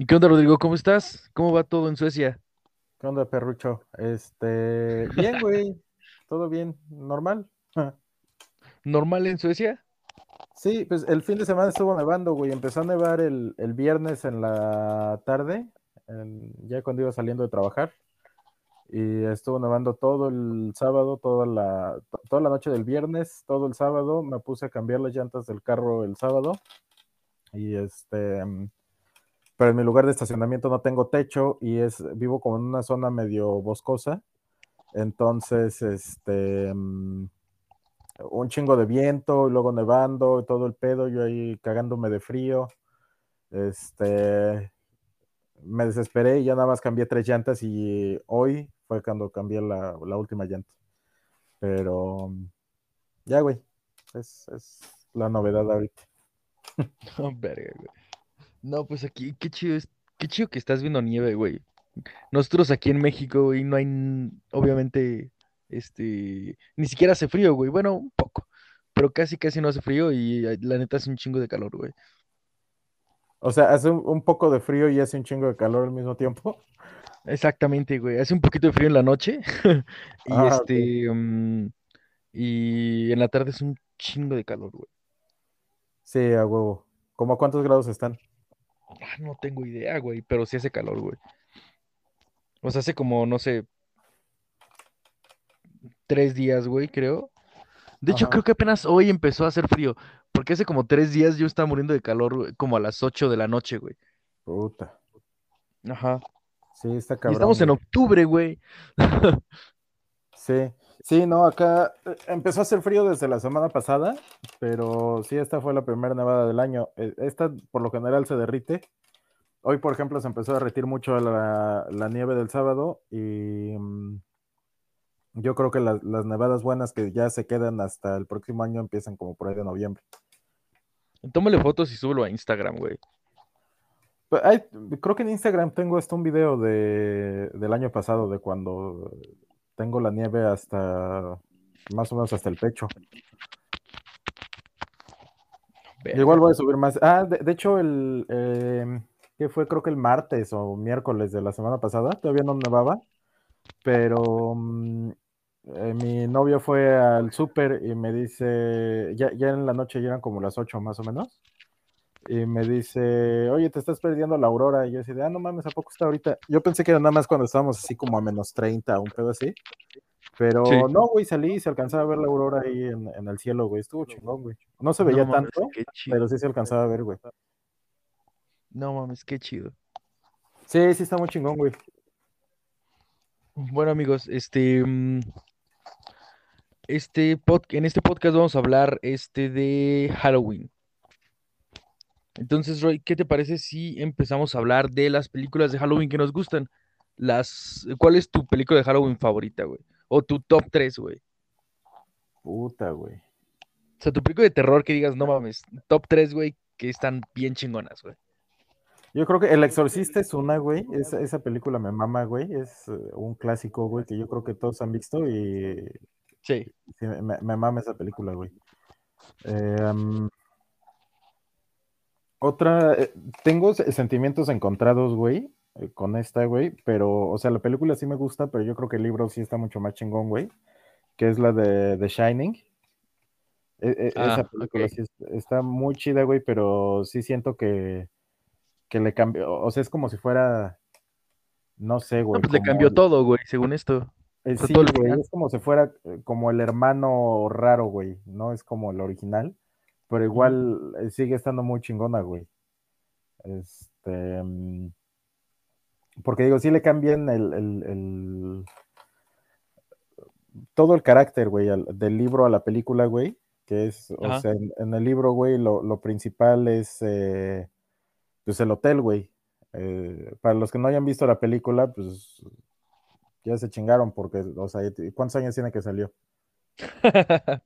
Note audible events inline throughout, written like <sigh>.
¿Y qué onda, Rodrigo? ¿Cómo estás? ¿Cómo va todo en Suecia? ¿Qué onda, perrucho? Este, <laughs> bien, güey, todo bien, normal. ¿Normal en Suecia? Sí, pues el fin de semana estuvo nevando, güey. Empezó a nevar el, el viernes en la tarde, en- ya cuando iba saliendo de trabajar. Y estuvo nevando todo el sábado, toda la, to- toda la noche del viernes, todo el sábado. Me puse a cambiar las llantas del carro el sábado. Y este, pero en mi lugar de estacionamiento no tengo techo y es, vivo como en una zona medio boscosa. Entonces, este, mm, un chingo de viento, y luego nevando, todo el pedo, yo ahí cagándome de frío. Este, me desesperé y ya nada más cambié tres llantas y hoy fue cuando cambié la, la última llanta. Pero ya, güey, es, es la novedad ahorita. <laughs> No, verga, güey. No, pues aquí, qué chido es, qué chido que estás viendo nieve, güey. Nosotros aquí en México, güey, no hay, obviamente, este, ni siquiera hace frío, güey. Bueno, un poco, pero casi, casi no hace frío y la neta hace un chingo de calor, güey. O sea, hace un, un poco de frío y hace un chingo de calor al mismo tiempo. Exactamente, güey. Hace un poquito de frío en la noche <laughs> y Ah, este, mm, y en la tarde es un chingo de calor, güey. Sí, a huevo. ¿Cómo a cuántos grados están? Ah, no tengo idea, güey, pero sí hace calor, güey. O sea, hace como, no sé, tres días, güey, creo. De hecho, Ajá, creo que apenas hoy empezó a hacer frío, porque hace como tres días yo estaba muriendo de calor, güey, como a las 8 de la noche, güey. puta. Ajá. Sí, está Y cabrón, estamos en octubre, güey. <laughs> Sí, sí, no, acá eh, empezó a hacer frío desde la semana pasada, pero sí, esta fue la primera nevada del año. Eh, Esta por lo general se derrite. Hoy, por ejemplo, se empezó a derretir mucho la, la nieve del sábado y mm, yo creo que las, las nevadas buenas que ya se quedan hasta el próximo año empiezan como por ahí de noviembre. Tómale fotos y súbelo a Instagram, güey. Hay- creo que en Instagram tengo hasta un video de, del año pasado, de cuando tengo la nieve hasta más o menos hasta el pecho. Igual voy a subir más. Ah, de, de hecho, el eh, que fue creo que el martes o miércoles de la semana pasada, todavía no nevaba, pero mm, eh, mi novio fue al súper y me dice, ya, ya en la noche ya eran como las 8 más o menos, y me dice, oye, te estás perdiendo la aurora. Y yo así de, ah, no mames, ¿a poco está ahorita? Yo pensé que era nada más cuando estábamos así como a menos 30, un pedo así. Sí. Pero no, güey, salí y se alcanzaba a ver la aurora ahí en, en el cielo, güey. Estuvo chingón, güey. No se No veía mames, tanto, pero sí se alcanzaba a ver, güey. No mames, qué chido. Sí, sí está muy chingón, güey. Bueno, amigos, este, mm, este pod- en este podcast vamos a hablar este de Halloween. Entonces, Roy, ¿qué te parece si empezamos a hablar de las películas de Halloween que nos gustan? Las, ¿cuál es tu película de Halloween favorita, güey? O tu top 3, güey. Puta, güey. O sea, tu película de terror que digas, no mames, top 3, güey, que están bien chingonas, güey. Yo creo que El Exorcista es una, güey. Esa, esa película me mama, güey. Es eh, un clásico, güey, que yo creo que todos han visto y Sí. sí, me, me mama esa película, güey. Eh, um, otra, eh, tengo se- sentimientos encontrados, güey, eh, con esta, güey, pero, o sea, la película sí me gusta, pero yo creo que el libro sí está mucho más chingón, güey, que es la de The Shining. E- e- esa Ah, película ok. sí es- está muy chida, güey, pero sí siento que, que le cambió, o sea, es como si fuera, no sé, No, güey, pues le cambió todo, güey, según esto. eh, sí, güey, es como si fuera como el hermano raro, güey, no es como el original, pero igual eh, sigue estando muy chingona, güey. Este, mm, porque digo, sí le cambian el, el- el- todo el carácter, güey, al- del libro a la película, güey, que es, o sea, en, en el libro, güey, lo, lo principal es, eh, pues, el hotel, güey. Eh, para los que no hayan visto la película, pues, ya se chingaron, porque, o sea, ¿cuántos años tiene que salió?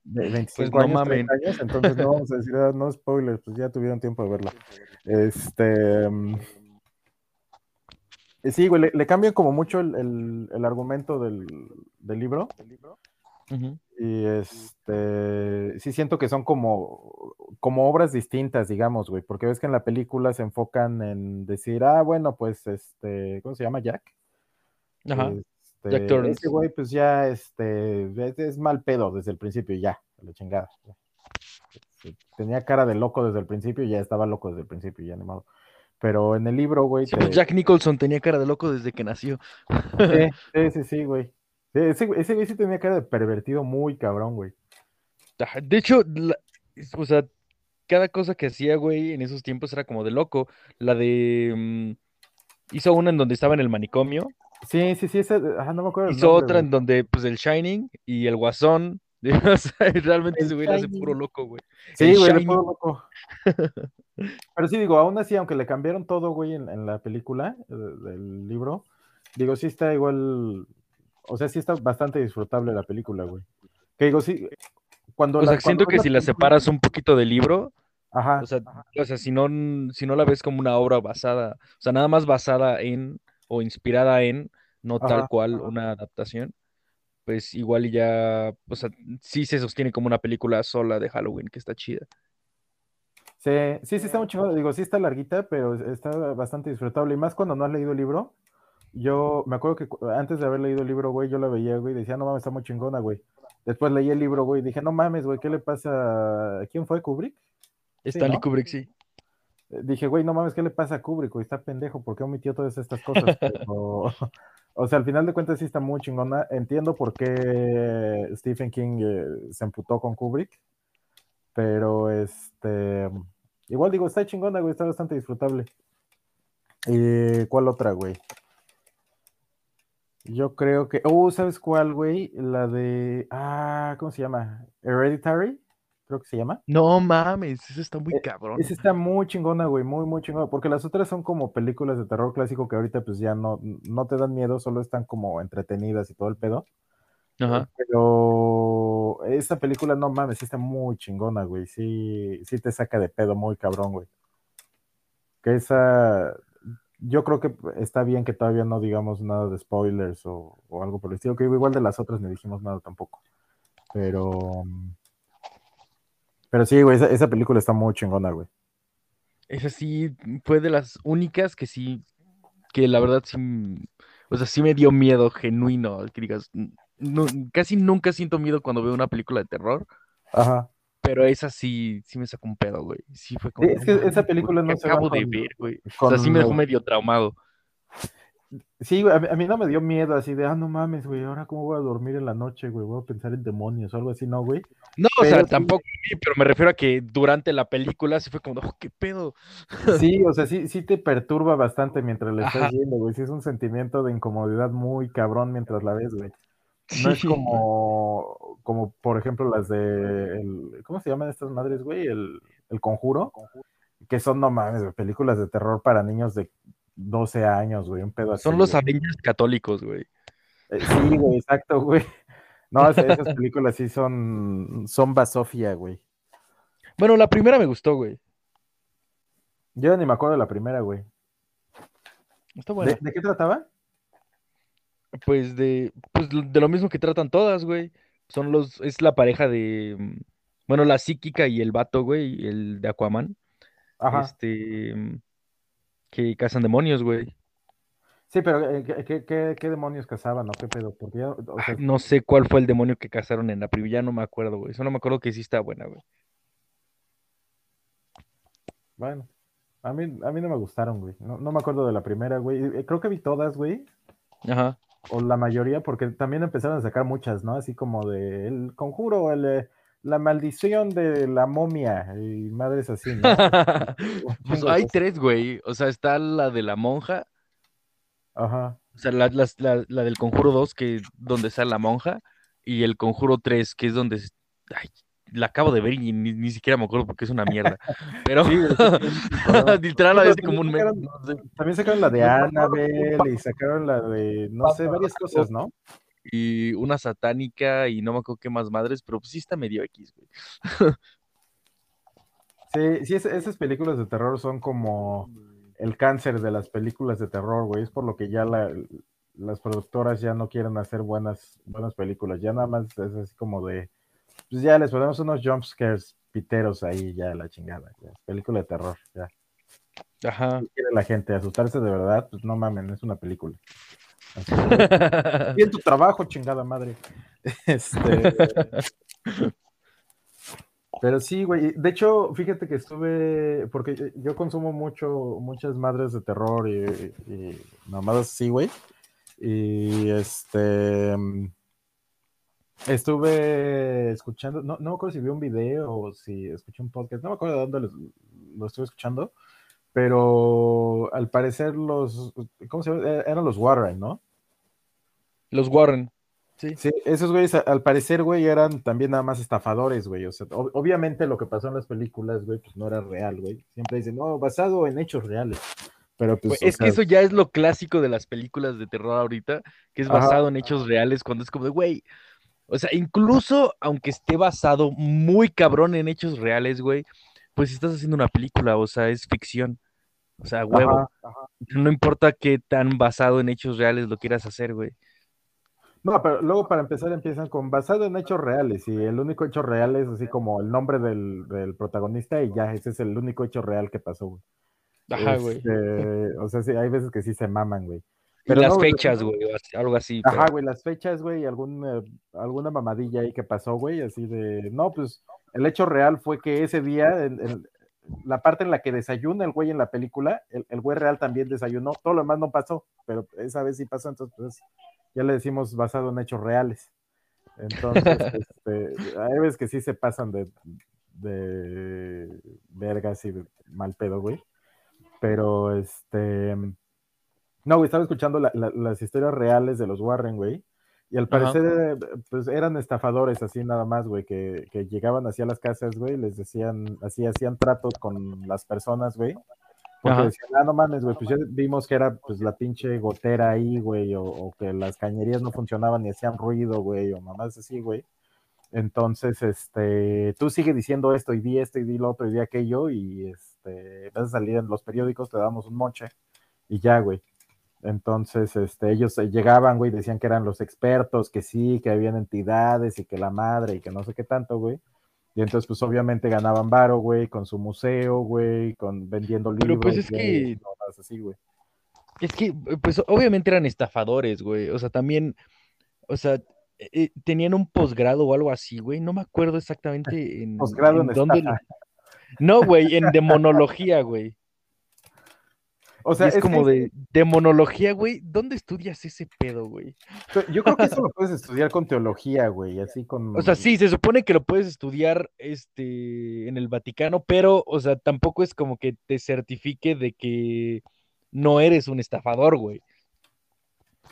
De Pues 25 no años, 30 mamen. años, entonces no vamos a decir, ah, no spoilers, pues ya tuvieron tiempo de verla. Este, mm, eh, sí, güey, le, le cambian como mucho el, el- el argumento del, del libro Ujú. Y este, sí siento que son como, como obras distintas, digamos, güey, porque ves que en la película se enfocan en decir, ah, bueno, pues, este, ¿cómo se llama? Jack. Ajá. Este, ese güey, pues ya, este, es, es mal pedo desde el principio, ya, la chingada. Tenía cara de loco desde el principio ya estaba loco desde el principio, ya ni modo. Pero en el libro, güey, Sí, pues te- Jack Nicholson tenía cara de loco desde que nació. Sí, <laughs> sí, sí, sí, güey. Sí, Ese, güey- ese güey sí tenía cara de pervertido muy cabrón, güey. De hecho, la- o sea, cada cosa que hacía, güey, en esos tiempos era como de loco. La de... mm, hizo una en donde estaba en el manicomio. Sí, sí, sí, ese, ajá, no me acuerdo Hizo nombre, otra güey. en donde, pues, el Shining y el Guasón. <laughs> O sea, realmente El ese güey le hace puro loco, güey. Sí, El güey, Shining. puro loco. <laughs> Pero sí, digo, aún así, aunque le cambiaron todo, güey, en, en la película eh, del libro, digo, sí está igual, o sea, sí está bastante disfrutable la película, güey. Que digo, sí, cuando O la- sea, siento que si la película- separas un poquito del libro, Ajá, o sea, o sea, si no, si no la ves como una obra basada, o sea, nada más basada en o inspirada en, no tal Ajá. cual una adaptación, pues igual y ya, o sea, sí se sostiene como una película sola de Halloween, que está chida. sí, sí, sí está muy chingón, digo, sí está larguita, pero está bastante disfrutable, y más cuando no has leído el libro. Yo me acuerdo que antes de haber leído el libro, güey, yo la veía, güey, y decía, no mames, está muy chingona, güey. Después leí el libro, güey, y dije, no mames, güey, ¿qué le pasa? ¿a ¿Quién fue? ¿Kubrick? Sí, Stanley ¿no? Kubrick, sí. Eh, Dije, güey, no mames, ¿qué le pasa a Kubrick? Está pendejo, ¿por qué omitió todas estas cosas? <laughs> O sea, al final de cuentas sí está muy chingona. Entiendo por qué Stephen King eh, se emputó con Kubrick, pero este, igual digo, está chingona, güey, está bastante disfrutable. ¿Y cuál otra, güey? Yo creo que, oh, ¿sabes cuál, güey? La de, ah, ¿cómo se llama? Hereditary, creo que se llama. No mames, eso está muy Eh, cabrón. Esa está muy chingona, güey, muy, muy chingona, porque las otras son como películas de terror clásico que ahorita pues ya no, no te dan miedo, solo están como entretenidas y todo el pedo. Ajá. Pero esta película, no mames, está muy chingona, güey, sí, sí te saca de pedo muy cabrón, güey. Que esa, yo creo que está bien que todavía no digamos nada de spoilers o, o algo por el estilo, que igual de las otras ni dijimos nada tampoco. Pero, pero sí, güey, esa, esa película está muy chingona, güey. Esa sí fue de las únicas que sí, que la verdad sí, o sea, sí me dio miedo genuino, que digas, casi nunca siento miedo cuando veo una película de terror, Ajá. pero esa sí, sí me sacó un pedo, güey. Sí fue como, Sí, es "No que esa película ¿qué no se acabo de ver, güey. O sea, sí me dejó medio traumado. Sí, güey, a mí, a mí no me dio miedo así de, ah, no mames, güey, ahora cómo voy a dormir en la noche, güey, voy a pensar en demonios o algo así, no, güey. No, o sea, sí- tampoco, pero me refiero a que durante la película sí fue como, oh, ¿qué pedo? Sí, <laughs> o sea, sí, sí te perturba bastante mientras la estás viendo, güey. Sí es un sentimiento de incomodidad muy cabrón mientras la ves, güey. No es como, como por ejemplo, las de, el- ¿cómo se llaman estas madres, güey? El, el Conjuro, que son, no mames, películas de terror para niños de 12 años, güey, un pedo así. Son los. Avengers católicos, güey. Eh, Sí, güey, exacto, güey. No, esas, <laughs> películas sí son, son basofia, güey. Bueno, la primera me gustó, güey. Yo ni me acuerdo de la primera, güey. Está buena. ¿De, de qué trataba? Pues de, pues de lo mismo que tratan todas, güey. Son los, es la pareja de, mm, bueno, la psíquica y el vato, güey, el de Aquaman, Ajá. este, mm, que cazan demonios, güey. Sí, pero eh, ¿qué, qué, qué- demonios cazaban o qué pedo? Porque ya, o sea, Ay, no sé cuál fue el demonio que cazaron en la primera, ya no me acuerdo, güey. Solo me acuerdo que sí está buena, güey. bueno, a mí, a mí no me gustaron, güey. No, no me acuerdo de la primera, güey. Eh, Creo que vi todas, güey. Ajá. O la mayoría, porque también empezaron a sacar muchas, ¿no? Así como de El Conjuro, el, eh, la maldición de la momia y madres así, ¿no? <laughs> Pues hay tres, güey. O sea, está la de la monja, Ajá. o sea, la, las- la- la del Conjuro 2, que es donde sale la monja, y el Conjuro 3, que es donde... Ay, la acabo de ver y ni, ni siquiera me acuerdo porque es una mierda. <laughs> Pero Sí, güey, sí, sí, sí, cabrón. literal la como un. También sacaron la de Annabelle y sacaron la de, no sé, varias cosas, ¿no? Y una satánica y no me acuerdo qué más madres, pero pues sí está medio X, güey. Sí, sí, es- esas películas de terror son como el cáncer de las películas de terror, güey. Es por lo que ya la, las productoras ya no quieren hacer buenas, buenas películas, ya nada más es así como de, pues ya les ponemos unos jump scares piteros ahí, ya la chingada, película de terror, ya. Ajá. quiere la gente asustarse de verdad? Pues no mamen, es una película. Bien tu trabajo, chingada madre. Este. Pero sí, güey. De hecho, fíjate que estuve. Porque yo consumo mucho, muchas madres de terror y, y mamadas así, güey. Y este. Estuve escuchando, no, no me acuerdo si vi un video o si escuché un podcast, no me acuerdo de dónde lo estuve escuchando, pero al parecer los, ¿cómo se llama? E-, eran los Warren, ¿no? Los Warren. Sí. sí, esos güeyes al parecer, güey, eran también nada más estafadores, güey. O sea, obviamente lo que pasó en las películas, güey, pues no era real, güey. Siempre dicen, no, basado en hechos reales. Pero pues, es que eso ya es lo clásico de las películas de terror ahorita, que es basado en hechos reales, cuando es como de, güey, o sea, incluso aunque esté basado muy cabrón en hechos reales, güey, pues estás haciendo una película, o sea, es ficción. O sea, huevo. No importa qué tan basado en hechos reales lo quieras hacer, güey. No, pero luego para empezar empiezan con basado en hechos reales y el único hecho real es así como el nombre del, protagonista y ya, ese es el único hecho real que pasó, güey. Ajá, güey. Este, o sea, sí, hay veces que sí se maman, güey. Pero las fechas, güey, algo así. Ajá, güey, las fechas, güey, algún, eh, alguna mamadilla ahí que pasó, güey, así de, no, pues el hecho real fue que ese día, en, la parte en la que desayuna el güey en la película, el, el, güey real también desayunó, todo lo demás no pasó, pero esa vez sí pasó, entonces pues ya le decimos basado en hechos reales. Entonces, <laughs> este, hay veces que sí se pasan de, de vergas y mal pedo, güey. Pero este no, güey, estaba escuchando las historias reales de los Warren, güey. Y al parecer, pues eran estafadores así nada más, güey, que, llegaban así a las casas, güey, les decían, así hacían tratos con las personas, güey. Porque decían, ah, no mames, güey, pues ya vimos que era pues la pinche gotera ahí, güey, o, que las cañerías no funcionaban y hacían ruido, güey, o mamás así, güey. Entonces, este, tú sigue diciendo esto y di esto y di lo otro y di aquello y este, vas a salir en los periódicos, te damos un moche y ya, güey. Entonces, este, ellos eh, llegaban, güey, decían que eran los expertos, que sí, que habían entidades y que la madre y que no sé qué tanto, güey. Y entonces, pues obviamente ganaban varo, güey, con su museo, güey, con vendiendo libros. Pero pues es que. así, güey. Es que, pues obviamente eran estafadores, güey. O sea, también, o sea, eh, tenían un posgrado o algo así, güey. No me acuerdo exactamente en, posgrado en, dónde. No, güey, en demonología, güey. O sea, es, como de, demonología, güey. ¿Dónde estudias ese pedo, güey? Yo creo que eso lo <laughs> puedes estudiar con teología, güey, así con. O sea, sí, se supone que lo puedes estudiar este, en el Vaticano, pero, o sea, tampoco es como que te certifique de que no eres un estafador, güey.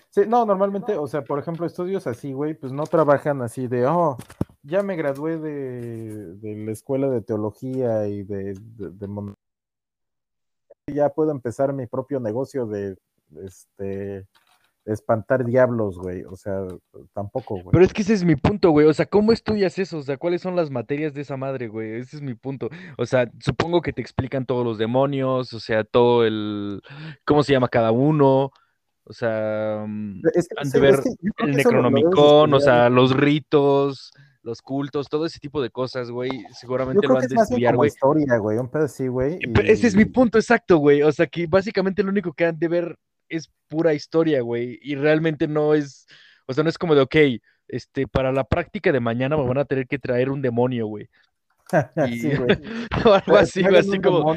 Sí, no, normalmente, o sea, por ejemplo, estudios así, güey, pues no trabajan así de, oh, ya me gradué de, la escuela de teología y de, de ya puedo empezar mi propio negocio de este espantar diablos, güey. O sea, tampoco, güey. Pero es que ese es mi punto, güey. O sea, ¿cómo estudias eso? O sea, ¿cuáles son las materias de esa madre, güey? Ese es mi punto. O sea, supongo que te explican todos los demonios, o sea, todo el. ¿Cómo se llama cada uno? O sea, es de ver el Necronomicon, o sea, los ritos, los cultos, todo ese tipo de cosas, güey, seguramente lo han de estudiar, güey. historia, güey, un pedo así, güey. Ese es mi punto exacto, güey. O sea, que básicamente lo único que han de ver es pura historia, güey, y realmente no es, o sea, no es como de, ok, este, para la práctica de mañana me van a tener que traer un demonio, güey. <laughs> sí, güey. <laughs> algo así, güey, así como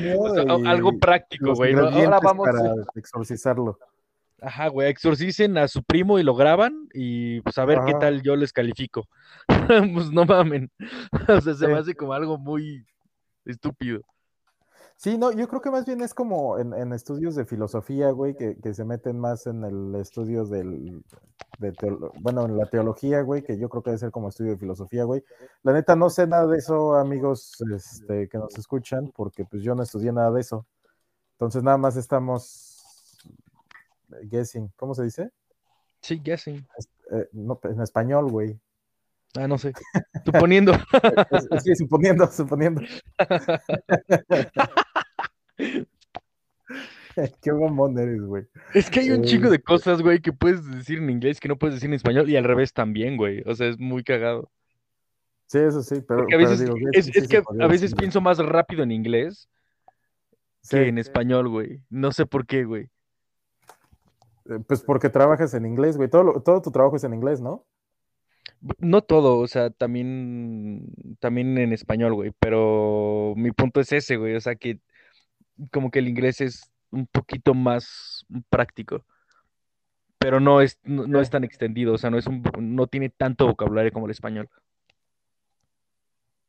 algo práctico, güey. Ahora vamos para exorcizarlo. Ajá, güey, exorcicen a su primo y lo graban y pues a ver qué tal yo les califico. <laughs> pues no mamen. <laughs> o sea, se me hace como algo muy estúpido. Sí, no, yo creo que más bien es como en, estudios de filosofía, güey, que, se meten más en el estudio del, de bueno, en la teología, güey, que yo creo que debe ser como estudio de filosofía, güey. La neta, no sé nada de eso, amigos este, que nos escuchan, porque pues yo no estudié nada de eso. Entonces nada más estamos guessing, ¿cómo se dice? Sí, guessing. Eh, en español, güey. Ah, no sé. Suponiendo. <laughs> sí, suponiendo, suponiendo. <laughs> Qué bombón eres, güey. Es que hay un chingo de Este, cosas, güey, que puedes decir en inglés que no puedes decir en español y al revés también, güey. O sea, es muy cagado. Sí, eso sí, pero, Porque a pero veces, digo, es, sí, es sí que a veces pienso más rápido en inglés Sí, que en español, güey. No sé por qué, güey. Eh, pues porque trabajas en inglés, güey. Todo, todo tu trabajo es en inglés, ¿no? No todo, o sea, también, también en español, güey. Pero mi punto es ese, güey. O sea, que como que el inglés es un poquito más práctico. Pero no es, no, no es tan extendido, o sea, no es un, no tiene tanto vocabulario como el español.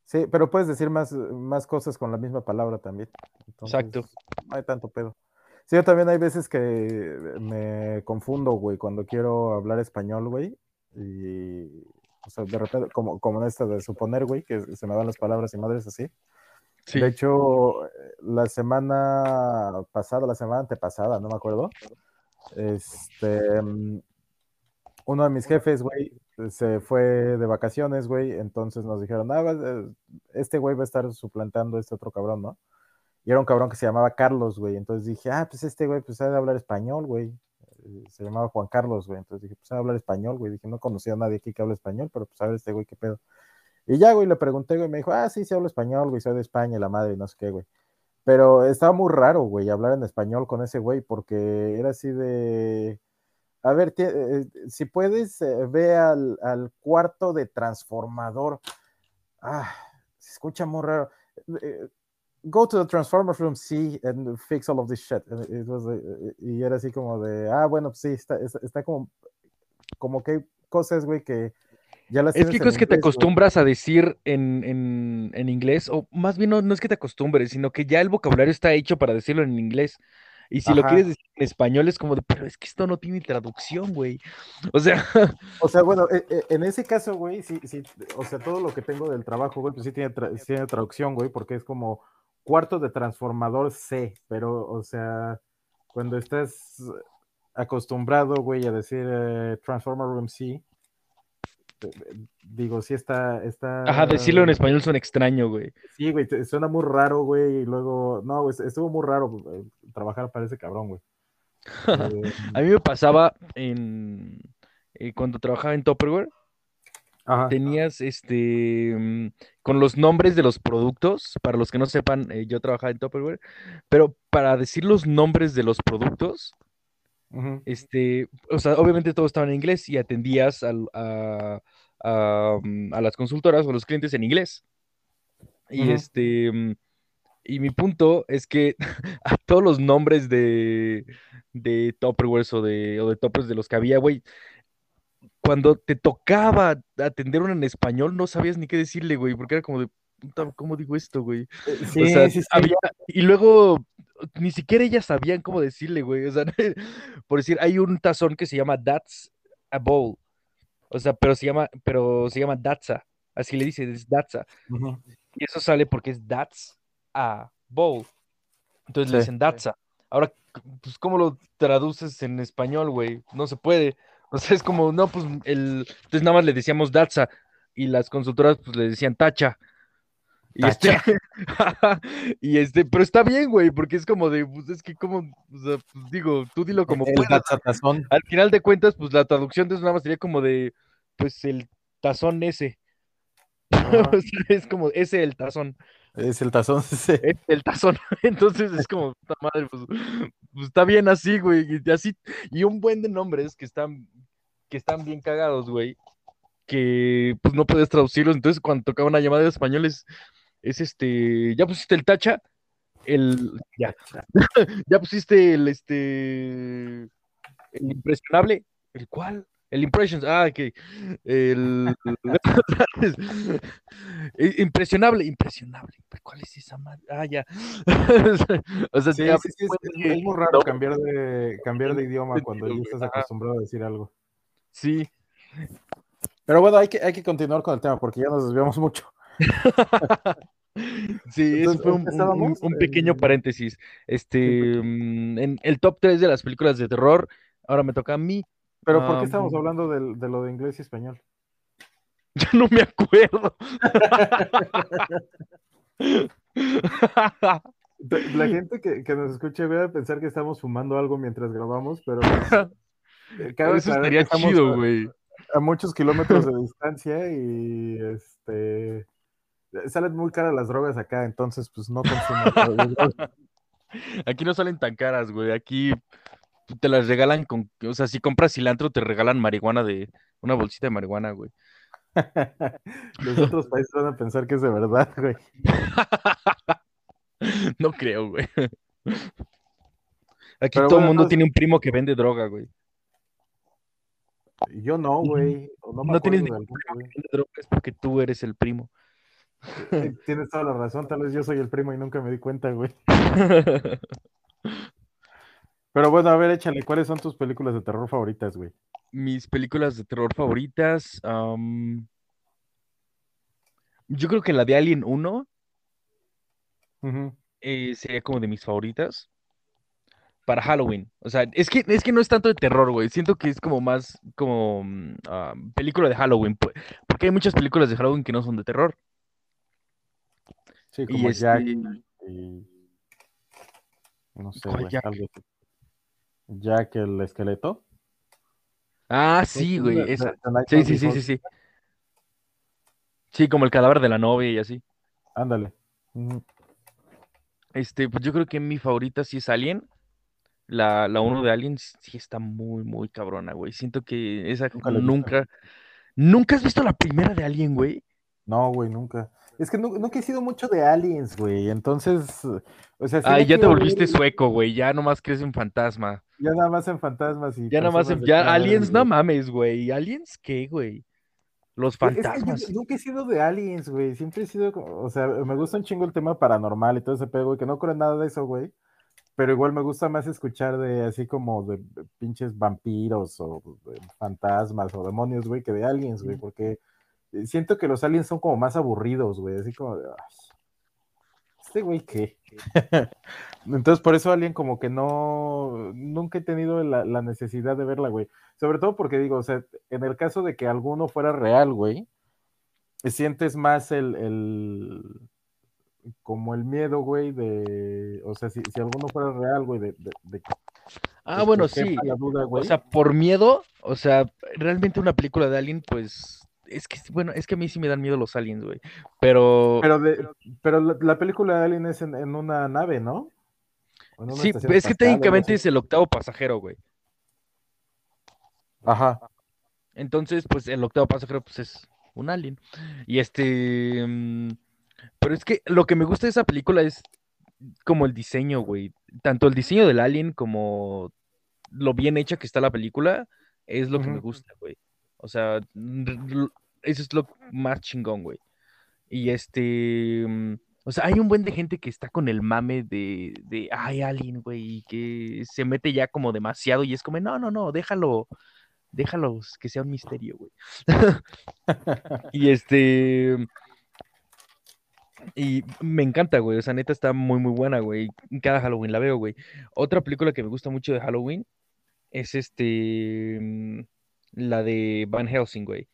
Sí, pero puedes decir más, más cosas con la misma palabra también. Exacto. No hay tanto pedo. Sí, yo también hay veces que me confundo, güey, cuando quiero hablar español, güey. Y, o sea, de repente, como, como en esta de suponer, güey, que se me van las palabras y madres así. Sí. De hecho, la semana pasada, la semana antepasada, no me acuerdo, este, mm, uno de mis jefes, güey, se fue de vacaciones, güey, entonces nos dijeron, ah, eh, este güey va a estar suplantando a este otro cabrón, ¿no? Y era un cabrón que se llamaba Carlos, güey, entonces dije, ah, pues este güey, pues sabe hablar español, güey. Eh, Se llamaba Juan Carlos, güey, entonces dije, pues sabe hablar español, güey. Dije, no conocía a nadie aquí que hable español, pero pues a ver este güey, qué pedo. Y ya, güey, le pregunté, güey, me dijo, ah, sí, sí hablo español, güey, soy de España la madre, no sé qué, güey. Pero estaba muy raro, güey, hablar en español con ese güey, porque era así de, a ver, tie- eh, si puedes, eh, ve al, al cuarto de transformador. Ah, se escucha muy raro. Eh, Go to the transformer room, sí, and fix all of this shit. And it was, y era así como de, ah, bueno, pues sí, está, está, como, como que hay cosas, güey, que ya las Es que cosas que te acostumbras a decir en, en, en inglés, o más bien no, no es que te acostumbres, sino que ya el vocabulario está hecho para decirlo en inglés. Y si lo quieres decir en español es como de, pero es que esto no tiene traducción, güey. O sea, <laughs> O sea, bueno, eh, eh, en ese caso, güey, sí, sí, o sea, todo lo que tengo del trabajo, güey, pues sí tiene, tra- sí tiene traducción, güey, porque es como cuarto de transformador C, pero, o sea, cuando estás acostumbrado, güey, a decir eh, Transformer Room C, digo, sí está, está... ajá, decirlo en español suena extraño, güey. Sí, güey, suena muy raro, güey, y luego, no, güey, estuvo muy raro eh, trabajar para ese cabrón, güey. Eh, <laughs> A mí me pasaba en eh, cuando trabajaba en Tupperware, ajá, tenías este mm, con los nombres de los productos, para los que no sepan, eh, yo trabajaba en Tupperware, pero para decir los nombres de los productos, este, o sea, obviamente todo estaba en inglés y atendías al- a, a, mm, a las consultoras o a los clientes en inglés. Y este, mm, y mi punto es que <laughs> a todos los nombres de, de Tupperwares o de, o de toppers de los que había, güey, cuando te tocaba atender uno en español, no sabías ni qué decirle, güey, porque era como de, "Puta, ¿cómo digo esto, güey? Eh, O Sí, sea, sí, sí. había, y luego ni siquiera ellas sabían cómo decirle, güey. O sea, <laughs> por decir, hay un tazón que se llama That's a bowl. O sea, pero se llama, pero se llama Datsa. Así le dicen, es Datsa. Y eso sale porque es That's a bowl. Entonces le dicen Datsa. Ahora, pues, ¿cómo lo traduces en español, güey? No se puede. O sea, es como, no, pues, el... Entonces nada más le decíamos Datsa y las consultoras, pues, le decían Tacha. Y este, <laughs> y este, pero está bien, güey, porque es como de, pues es que como, o sea, pues digo, tú dilo como El puedas. tazón. Al final de cuentas, pues la traducción de eso nada más sería como de, pues el tazón ese. Ajá. <laughs> O sea, es como ese el tazón, Es el tazón. <laughs> sí. es el tazón. Entonces es como, puta madre, pues, pues, está bien así, güey, y así, y un buen de nombres que están, que están bien cagados, güey, que pues no puedes traducirlos. Entonces cuando tocaba una llamada de español es, es este, ya pusiste el tacha, el, ya, <laughs> ya pusiste el, este, el impresionable, ¿el cuál? El Impressions, ah, ok. El, <laughs> impresionable, impresionable. ¿Cuál es esa madre? Ah, ya. <laughs> o sea, Sí, ya sí, sí, es, es- muy raro cambiar de, cambiar de idioma cuando ya estás acostumbrado a decir algo. Sí, Pero bueno, hay que, hay que continuar con el tema porque ya nos desviamos mucho. <laughs> sí, eso Entonces, fue un, un- un pequeño paréntesis. Este, mm, en el top 3 de las películas de terror, ahora me toca a mí. Pero ¿por qué estamos hablando del- de, lo de inglés y español? <laughs> Ya no me acuerdo. <laughs> La gente que, que nos escuche va a pensar que estamos fumando algo mientras grabamos, pero eh, Eso estaría chido, güey. A, muchos kilómetros de distancia y este salen muy caras las drogas acá, entonces pues no consumo. <laughs> Aquí no salen tan caras, güey. Aquí te las regalan con, o sea, si compras cilantro te regalan marihuana de una bolsita de marihuana, güey. <laughs> Los otros países van a pensar que es de verdad, güey. <laughs> no creo, güey. Aquí todo el mundo tiene un primo que vende droga, güey. Yo no, güey. No, tienes ni primo que vende droga, es porque tú eres el primo. Tienes toda la razón, tal vez yo soy el primo y nunca me di cuenta, güey. <laughs> Pero bueno, a ver, échale, ¿cuáles son tus películas de terror favoritas, güey? Mis películas de terror favoritas. Yo creo que la de Alien 1 eh, sería como de mis favoritas. Para Halloween. O sea, es que, es que no es tanto de terror, güey. Siento que es como más como mm, película de Halloween. Porque hay muchas películas de Halloween que no son de terror. Sí, como Jack este No sé, güey, Jack? Jack el esqueleto. Ah, sí, güey. Sí, sí, sí, sí, sí. Sí, como el cadáver de la novia y así. Ándale. Este, pues yo creo que mi favorita sí es Alien. La, la uno de Alien sí está muy, muy cabrona, güey. Siento que esa nunca, nunca, nunca has visto la primera de Alien, güey. No, güey, nunca. Es que nunca he sido mucho de aliens, güey. Entonces, o sea, Ay, ya te volviste sueco, güey. Ya nomás crees en fantasma. Ya nada más en fantasmas y. Ya nada más en. Ya, aliens, no mames, güey. ¿Aliens qué, güey? Los fantasmas. nunca he sido de aliens, güey. Siempre he sido, o sea, me gusta un chingo el tema paranormal y todo ese pedo, güey, que no creo en nada de eso, güey. Pero igual me gusta más escuchar de así como de, pinches vampiros o fantasmas o demonios, güey, que de aliens, güey, porque eh, siento que los aliens son como más aburridos, güey, así como de, este güey qué. <laughs> Entonces por eso Alien como que no, nunca he tenido la, necesidad de verla, güey. Sobre todo porque digo, o sea, en el caso de que alguno fuera real, güey, sientes más el, el como el miedo, güey, de, o sea, si, si alguno fuera real, güey, de, de, Ah, bueno, sí. o sea, por miedo, o sea, realmente una película de Alien, pues es que, bueno, es que a mí sí me dan miedo los aliens, güey. Pero. Pero, pero la, película de Alien es en, una nave, ¿no? Sí, es que técnicamente es el octavo pasajero, güey. Ajá. Entonces, pues el octavo pasajero, pues es un alien. Y este. Mm, pero es que lo que me gusta de esa película es como el diseño, güey. Tanto el diseño del alien como lo bien hecha que está la película es lo que me gusta, güey. O sea, eso es lo más chingón, güey. Y este, mm, o sea, hay un buen de gente que está con el mame de, de ay, Alien, güey, y que se mete ya como demasiado y es como, no, no, no, déjalo, déjalo que sea un misterio, güey. <laughs> y este, y me encanta, güey, o sea, neta está muy, muy buena, güey. Cada Halloween la veo, güey. Otra película que me gusta mucho de Halloween es este mm, la de Van Helsing, güey.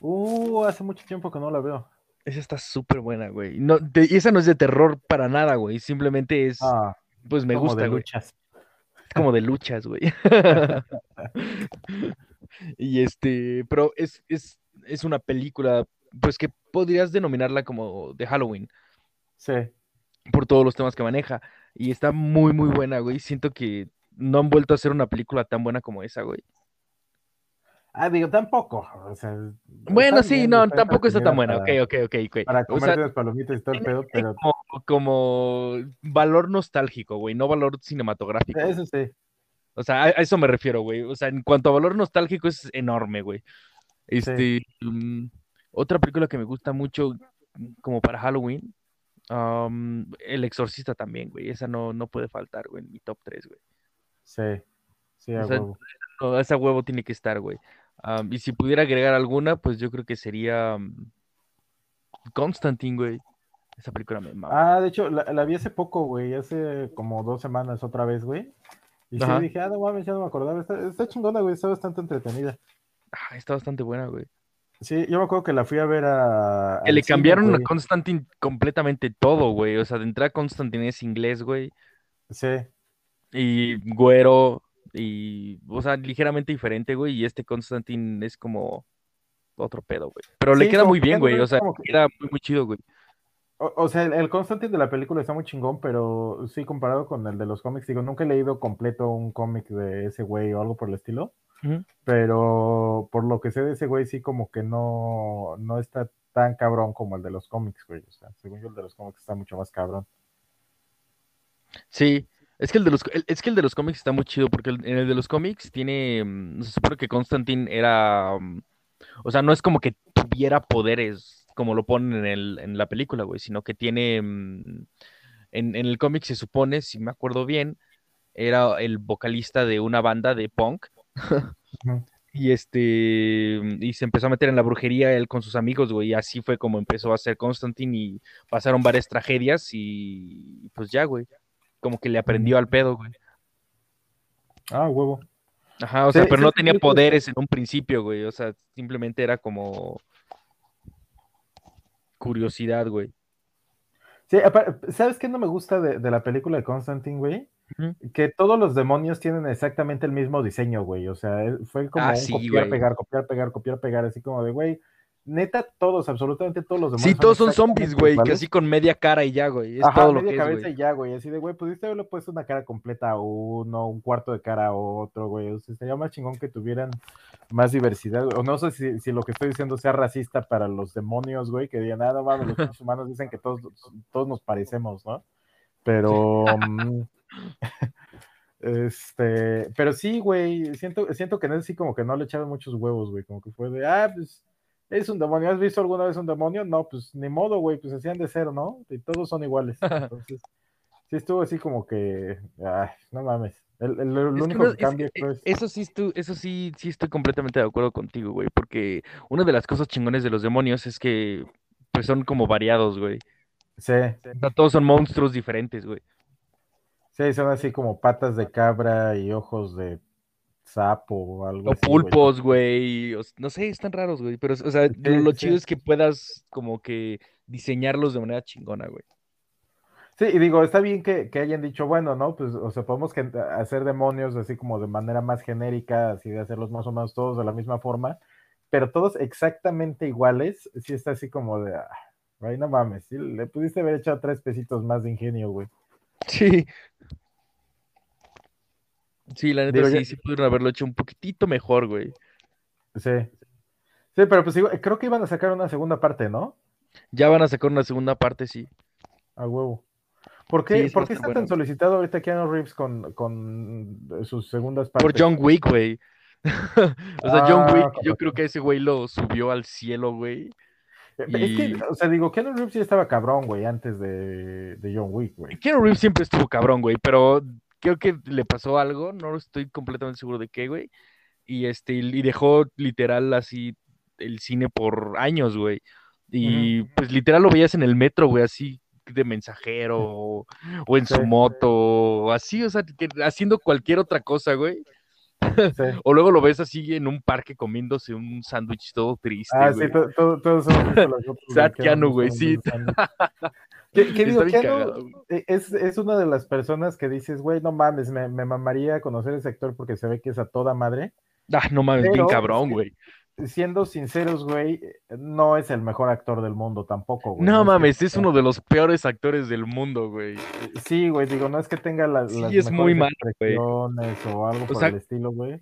Uh, hace mucho tiempo que no la veo. Esa está súper buena, güey. No, y esa no es de terror para nada, güey. Simplemente es. Ah, pues me gusta, de luchas. Es como de luchas, güey. <laughs> <laughs> y este. Pero es, es, es una película, pues que podrías denominarla como de Halloween. Sí. Por todos los temas que maneja. Y está muy, muy buena, güey. Siento que no han vuelto a hacer una película tan buena como esa, güey. Ah, digo, tampoco. bueno, sí, no, tampoco está tan buena. ok, ok, ok. okay. Para comer las palomitas y todo el pedo, pero. Como, valor nostálgico, güey, no valor cinematográfico. Eso sí. O sea, a, eso me refiero, güey. O sea, en cuanto a valor nostálgico es enorme, güey. Este. Mm, otra película que me gusta mucho, como para Halloween, El Exorcista también, güey. Esa no, no puede faltar, güey, en mi top 3, güey. Sí, sí, a huevo. esa huevo tiene que estar, güey y si pudiera agregar alguna, pues yo creo que sería mm, Constantine, güey. Esa película me mama. Ah, de hecho, la, vi hace poco, güey, hace como dos semanas otra vez, güey. Y sí dije, ah, no mames, ya no me acordaba. Está, chingona, güey, está bastante entretenida. Ah, está bastante buena, güey. Sí, yo me acuerdo que la fui a ver a. Que le cine, cambiaron a. Constantine completamente todo, güey. O sea, de entrada Constantine es inglés, güey. Sí. Y güero. Y, o sea, ligeramente diferente, güey. Y este Constantine es como otro pedo, güey. Pero le queda muy bien, güey. O sea, que- queda muy, muy chido, güey. O, o sea, el, el Constantine de la película está muy chingón, pero sí, comparado con el de los cómics, digo, nunca he leído completo un cómic de ese güey o algo por el estilo, Pero por lo que sé de ese güey, sí, como que no, no está tan cabrón como el de los cómics, güey. O sea, según yo, el de los cómics está mucho más cabrón. Sí. Es que el de los, el- es que el de los cómics está muy chido porque el- en el de los cómics tiene, mm, se supone que Constantine era, mm, o sea, no es como que tuviera poderes como lo ponen en, el, en la película, güey, sino que tiene, mm, en, en el cómic se supone, si me acuerdo bien, era el vocalista de una banda de punk. <laughs> y este, y se empezó a meter en la brujería él con sus amigos, güey, y así fue como empezó a ser Constantine y pasaron varias tragedias y pues ya, güey, como que le aprendió al pedo, güey. Ah, huevo. Ajá, o Sí, sea, pero sí, no tenía sí, sí. poderes en un principio, güey. O sea, simplemente era como curiosidad, güey. Sí, ¿sabes qué no me gusta de, de la película de Constantine, güey? Que todos los demonios tienen exactamente el mismo diseño, güey. O sea, fue como Ah, un sí, copiar, güey. pegar, copiar, pegar, copiar, pegar, así como de, güey, neta, todos, absolutamente todos los demonios. Sí, todos son zombies, güey, que así con media cara y ya, güey. Es Ajá, todo lo media que es, cabeza güey. y ya, güey. Así de, güey, pudiste haberle puesto una cara completa a uno, un cuarto de cara a otro, güey. O sea, sería más chingón que tuvieran más diversidad. güey. O no sé si, si lo que estoy diciendo sea racista para los demonios, güey, que digan, ah, no mames, los <laughs> humanos dicen que todos, todos nos parecemos, ¿no? Pero. mm, <laughs> Este, pero sí, güey, siento, siento que en sí como que no le echaron muchos huevos, güey, como que fue de, ah, pues, es un demonio, ¿has visto alguna vez un demonio? No, pues, ni modo, güey, pues hacían de cero, ¿no? Y todos son iguales, <laughs> entonces, sí estuvo así como que, ay, no mames, el, el- el que único no- que cambia eh, es, eso sí estoy, eso sí, sí estoy completamente de acuerdo contigo, güey, porque una de las cosas chingones de los demonios es que pues son como variados, güey. sí, O sea, todos son monstruos diferentes, güey. Sí, son así como patas de cabra y ojos de sapo o algo O así, pulpos, güey. No sé, están raros, güey. Pero, o sea, Sí, lo, sí, chido es que puedas como que diseñarlos de manera chingona, güey. Sí, y digo, está bien que, que hayan dicho, bueno, ¿no? Pues, o sea, podemos hacer demonios así como de manera más genérica, así de hacerlos más o menos todos de la misma forma, pero todos exactamente iguales, sí está así como de, ah, güey, no mames, sí, le pudiste haber echado tres pesitos más de ingenio, güey. <laughs> Sí. Sí, la neta Digo, sí, ya- sí pudieron haberlo hecho un poquitito mejor, güey. Sí. Sí, pero pues creo que iban a sacar una segunda parte, ¿no? Ya van a sacar una segunda parte, sí. A huevo. ¿Por qué, sí ¿por qué está tan solicitado ahorita Keanu Reeves con, con sus segundas partes? Por John Wick, güey. <laughs> O sea, John Ah, Wick, yo creo que ese güey lo subió al cielo, güey. Es Y que, o sea, digo, Keanu Reeves sí estaba cabrón, güey, antes de, de John Wick, güey. Keanu Reeves siempre estuvo cabrón, güey, pero creo que le pasó algo, no estoy completamente seguro de qué, güey. Y este, y dejó literal así el cine por años, güey. Y pues literal lo veías en el metro, güey, así de mensajero o, o en Sí. su moto, o así, o sea, que- haciendo cualquier otra cosa, güey. Sí. <laughs> O luego lo ves así en un parque comiéndose un sándwich todo triste, Ah, güey. sí, to- to- todos hemos visto las fotos de Sad Keanu Keanu, Reeves güey, sí. <laughs> güey. eh, es, es una de las personas que dices, güey, no mames, me, me mamaría conocer ese actor porque se ve que es a toda madre. Ah, no mames, bien cabrón, güey. Siendo sinceros, güey, no es el mejor actor del mundo tampoco, güey. No es que mames, es uno de los peores actores del mundo, güey. Sí, güey, digo, no es que tenga la- Sí, las es muy mejores malo, güey. expresiones o algo O por sea, el estilo, güey.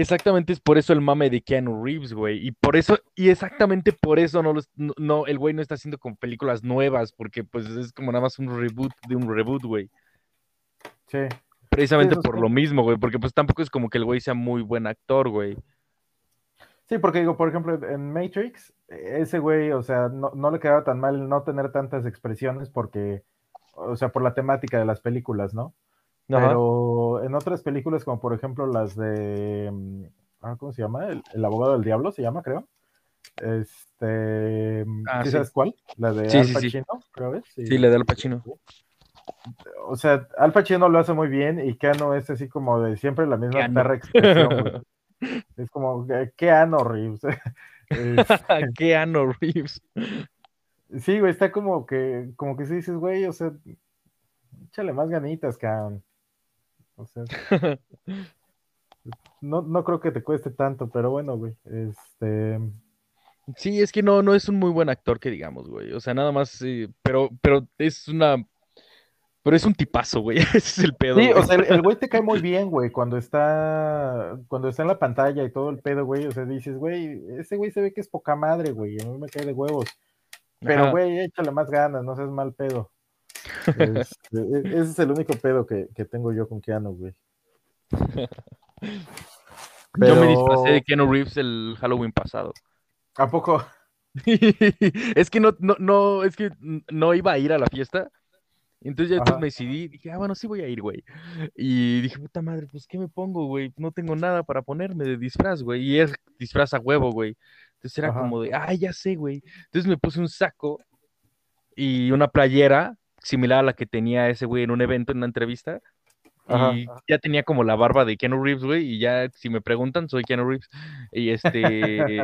Exactamente es por eso el mame de Keanu Reeves, güey. Y por eso, y exactamente por eso no, los- no, no, el güey no está haciendo con películas nuevas, porque pues es como nada más un reboot de un reboot, güey. Sí. Precisamente por sí. lo mismo, güey, porque pues tampoco es como que el güey sea muy buen actor, güey. Sí, porque digo, por ejemplo, en Matrix, ese güey, o sea, no, no le quedaba tan mal no tener tantas expresiones porque, o sea, por la temática de las películas, ¿no? Ajá. Pero en otras películas, como por ejemplo las de, mm, ah, ¿cómo se llama? El, el abogado del diablo se llama, creo. Este, Ah, ¿sí sí. sabes cuál? La de Sí, Al sí, sí. Pacino, creo es. Sí, le da al Pacino. O sea, Al Pacino lo hace muy bien y Keanu es así como de siempre la misma Keanu. perra expresión. <laughs> Es como, ¿qué Keanu Reeves? <laughs> Este, <laughs> Keanu Reeves. sí, güey, está como que, como que si dices, güey, o sea, échale más ganitas, cabrón. O sea, <laughs> no, no creo que te cueste tanto, pero bueno, güey. Este, Sí, es que no, no es un muy buen actor que digamos, güey. O sea, nada más, eh, pero, pero es una, pero es un tipazo, güey. <laughs> Ese es el pedo. sí, güey. o sea, el, el güey te cae muy bien, güey, cuando está, cuando está en la pantalla y todo el pedo, güey. O sea, dices, güey, ese güey se ve que es poca madre, güey. A mí me cae de huevos. Pero, Ajá. güey, échale más ganas, no seas mal pedo. Este, e- ese es el único pedo que, que tengo yo con Keanu, güey. Yo me disfracé de Keanu Reeves el Halloween pasado. ¿A poco? <laughs> Es que no, no, no, es que no iba a ir a la fiesta. Entonces ya después me decidí, dije, ah, bueno, sí voy a ir, güey. Y dije, puta madre, pues, ¿qué me pongo, güey? No tengo nada para ponerme de disfraz, güey. Y es disfraz a huevo, güey. Entonces era Ajá. como de, ah, ya sé, güey. Entonces me puse un saco y una playera similar a la que tenía ese güey en un evento, en una entrevista. Ajá. Y ya tenía como la barba de Keanu Reeves, güey. Y ya, si me preguntan, soy Keanu Reeves. Y este. <laughs>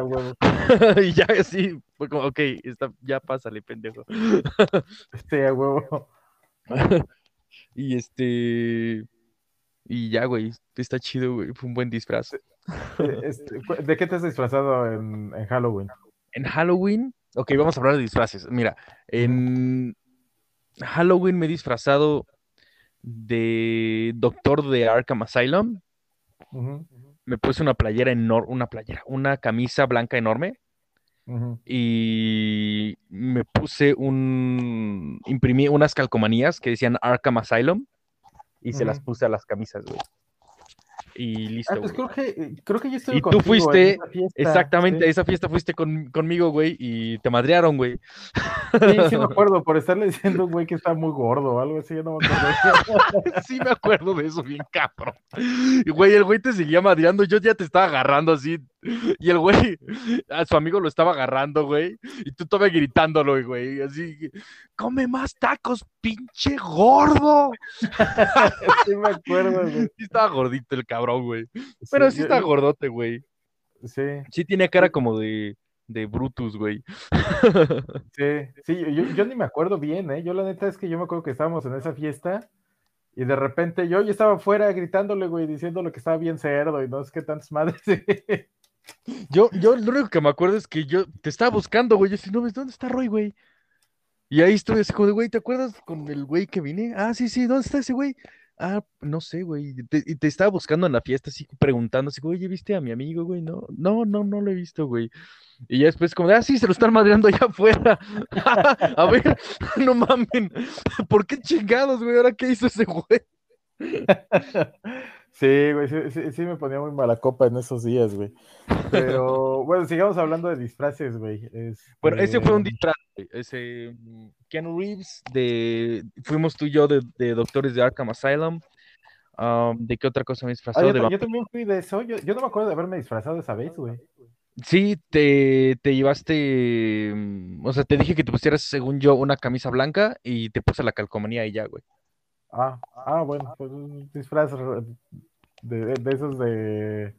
<laughs> Y ya así, fue como, ok, está, ya pásale, pendejo. Sí, a huevo. <laughs> y este. Y ya, güey, está chido, güey. Fue un buen disfraz. Este, ¿De qué te has disfrazado en, en Halloween? En Halloween, ok, vamos a hablar de disfraces. Mira, en Halloween me he disfrazado de doctor de Arkham Asylum. Me puse una playera enorme, una playera, una camisa blanca enorme. y me puse un, imprimí unas calcomanías que decían Arkham Asylum y se las puse a las camisas, güey. Y Ah, listo, pues güey. creo que, creo que yo estuve Y tú contigo en fuiste esa fiesta, Exactamente, a sí. esa fiesta fuiste con- conmigo, güey, y te madrearon, güey. Sí, sí me <laughs> acuerdo, por estarle diciendo güey que está muy gordo o algo así, yo no me acuerdo. <laughs> Sí me acuerdo de eso, bien cabrón. Y, güey, el güey te seguía madreando, yo ya te estaba agarrando así, <laughs> y el güey, a su amigo lo estaba agarrando, güey, y tú todavía gritándolo, güey, así, come más tacos, pinche gordo. <laughs> Sí me acuerdo, güey. Sí estaba gordito el cabrón, güey. Pero sí yo- está yo- gordote, güey. Sí, Sí tenía cara como de, de Brutus, güey. <laughs> sí, sí, yo, yo ni me acuerdo bien, ¿eh? Yo la neta es que yo me acuerdo que estábamos en esa fiesta y de repente yo, yo estaba afuera gritándole, güey, diciéndole que estaba bien cerdo y no sé qué tantas madres. Yo, yo lo único que me acuerdo es que yo te estaba buscando, güey. Yo decía, no, ves, ¿dónde está Roy, güey? Y ahí estuve así como de, güey, ¿te acuerdas con el güey que vine? Ah, sí, sí, ¿dónde está ese güey? Ah, no sé, güey. Y te, estaba buscando en la fiesta, así preguntando, así, oye, ¿viste a mi amigo, güey? No, no, no, no lo he visto, güey. Y ya después, como, de, ah, sí, se lo están madreando allá afuera. <laughs> a ver, <laughs> no mamen. ¿Por qué chingados, güey? ¿Ahora qué hizo ese güey? <laughs> Sí, güey, sí, sí, sí me ponía muy mala copa en esos días, güey. Pero <laughs> bueno, sigamos hablando de disfraces, güey. Bueno, ese fue un Este, disfraz, güey. Ese mm, Keanu Reeves, de, fuimos tú y yo de, de doctores de Arkham Asylum. Um, ¿de qué otra cosa me Ah, disfrazado? yo, De yo también fui de eso. Yo, yo no me acuerdo de haberme disfrazado esa vez, güey. Sí, te, te llevaste, mm, o sea, te dije que te pusieras, según yo, una camisa blanca y te puse la calcomanía y ya, güey. Ah, ah, bueno, pues un disfraz de, de esos de,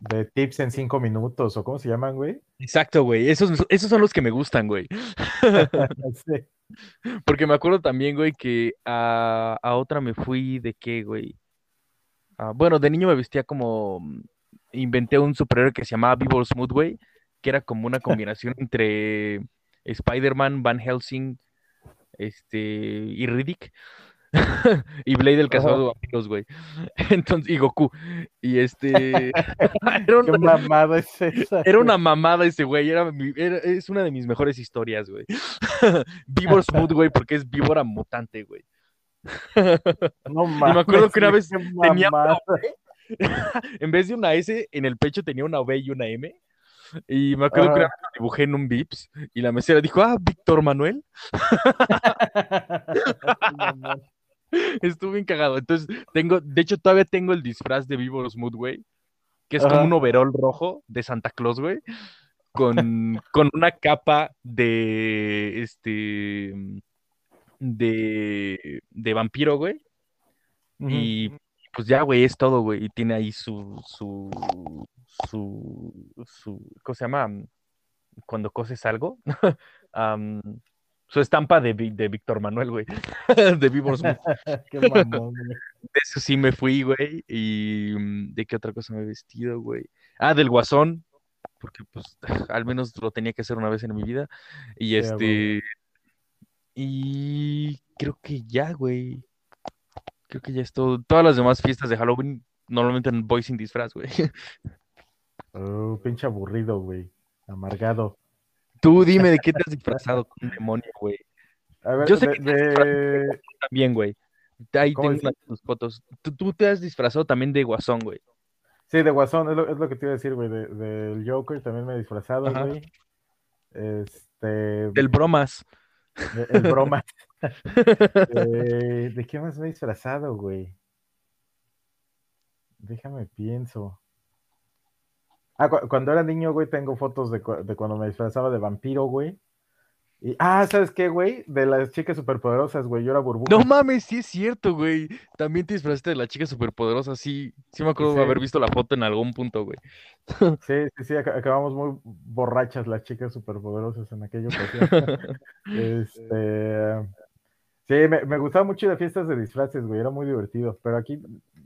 de tips en cinco minutos, o cómo se llaman, güey. Exacto, güey. Esos, esos son los que me gustan, güey. <laughs> Sí. <laughs> Porque me acuerdo también, güey, que a, a otra me fui de qué, güey. Ah, bueno, de niño me vestía como. mm, Inventé un superhéroe que se llamaba Beaver Smooth, güey, que era como una combinación <laughs> entre Spider-Man, Van Helsing, este, y Riddick. <laughs> y Blade el cazador de vampiros, güey. <laughs> Entonces, y Goku. Y este. <laughs> era, Qué una, mamada es esa. era una mamada ese güey. Era, es una de mis mejores historias, güey. Beaver Smooth, güey, porque es víbora mutante, güey. No me acuerdo que una mames, vez qué tenía mamada. En vez de una S, en el pecho tenía una V y una M. Y me acuerdo que una vez lo dibujé en un Vips y la mesera dijo, ah, Víctor Manuel. <laughs> Estuvo bien cagado. Entonces, tengo, de hecho, todavía tengo el disfraz de Víbor Smooth, güey. Que es como un overol rojo de Santa Claus, güey. Con, <laughs> con una capa de este de, de vampiro, güey. Y pues ya, güey, es todo, güey. Y tiene ahí su, su, su, su, ¿cómo se llama? Cuando coses algo. <laughs> Am, su estampa de, de Víctor Manuel, güey. <laughs> de Vivos Smooth. <laughs> Qué mamón, güey. De eso sí me fui, güey. Y mm, ¿de qué otra cosa me he vestido, güey? Ah, del Guasón. Porque, pues, <laughs> al menos lo tenía que hacer una vez en mi vida. Y este. Y creo que ya, güey. Creo que ya es todo. Todas las demás fiestas de Halloween normalmente voy sin disfraz, güey. Oh, pinche aburrido, güey. Amargado. Tú dime de qué te has disfrazado con un demonio, güey. A ver, Yo sé de- que te has de- También, güey. Ahí ¿Cómo tengo unas de tus fotos. Tú, tú te has disfrazado también de Guasón, güey. Sí, de Guasón, es lo, es lo que te iba a decir, güey. de- Del Joker también me he disfrazado, Ajá. güey. Este. Del Bromas. el broma. <laughs> Eh, ¿De qué más me he disfrazado, güey? Déjame pienso. Ah, cu- cuando era niño, güey, tengo fotos de, cu- de cuando me disfrazaba de vampiro, güey. Y, ah, ¿sabes qué, güey? De las chicas superpoderosas, güey. Yo era burbuja. No mames, sí es cierto, güey. También te disfrazaste de la chica superpoderosa, sí. Sí me acuerdo de haber visto la foto en algún punto, güey. <laughs> Sí, sí, sí, ac- acabamos muy borrachas las chicas superpoderosas en aquella ocasión. <laughs> Este, sí, me, me gustaba mucho ir a fiestas de disfraces, güey, era muy divertido, pero aquí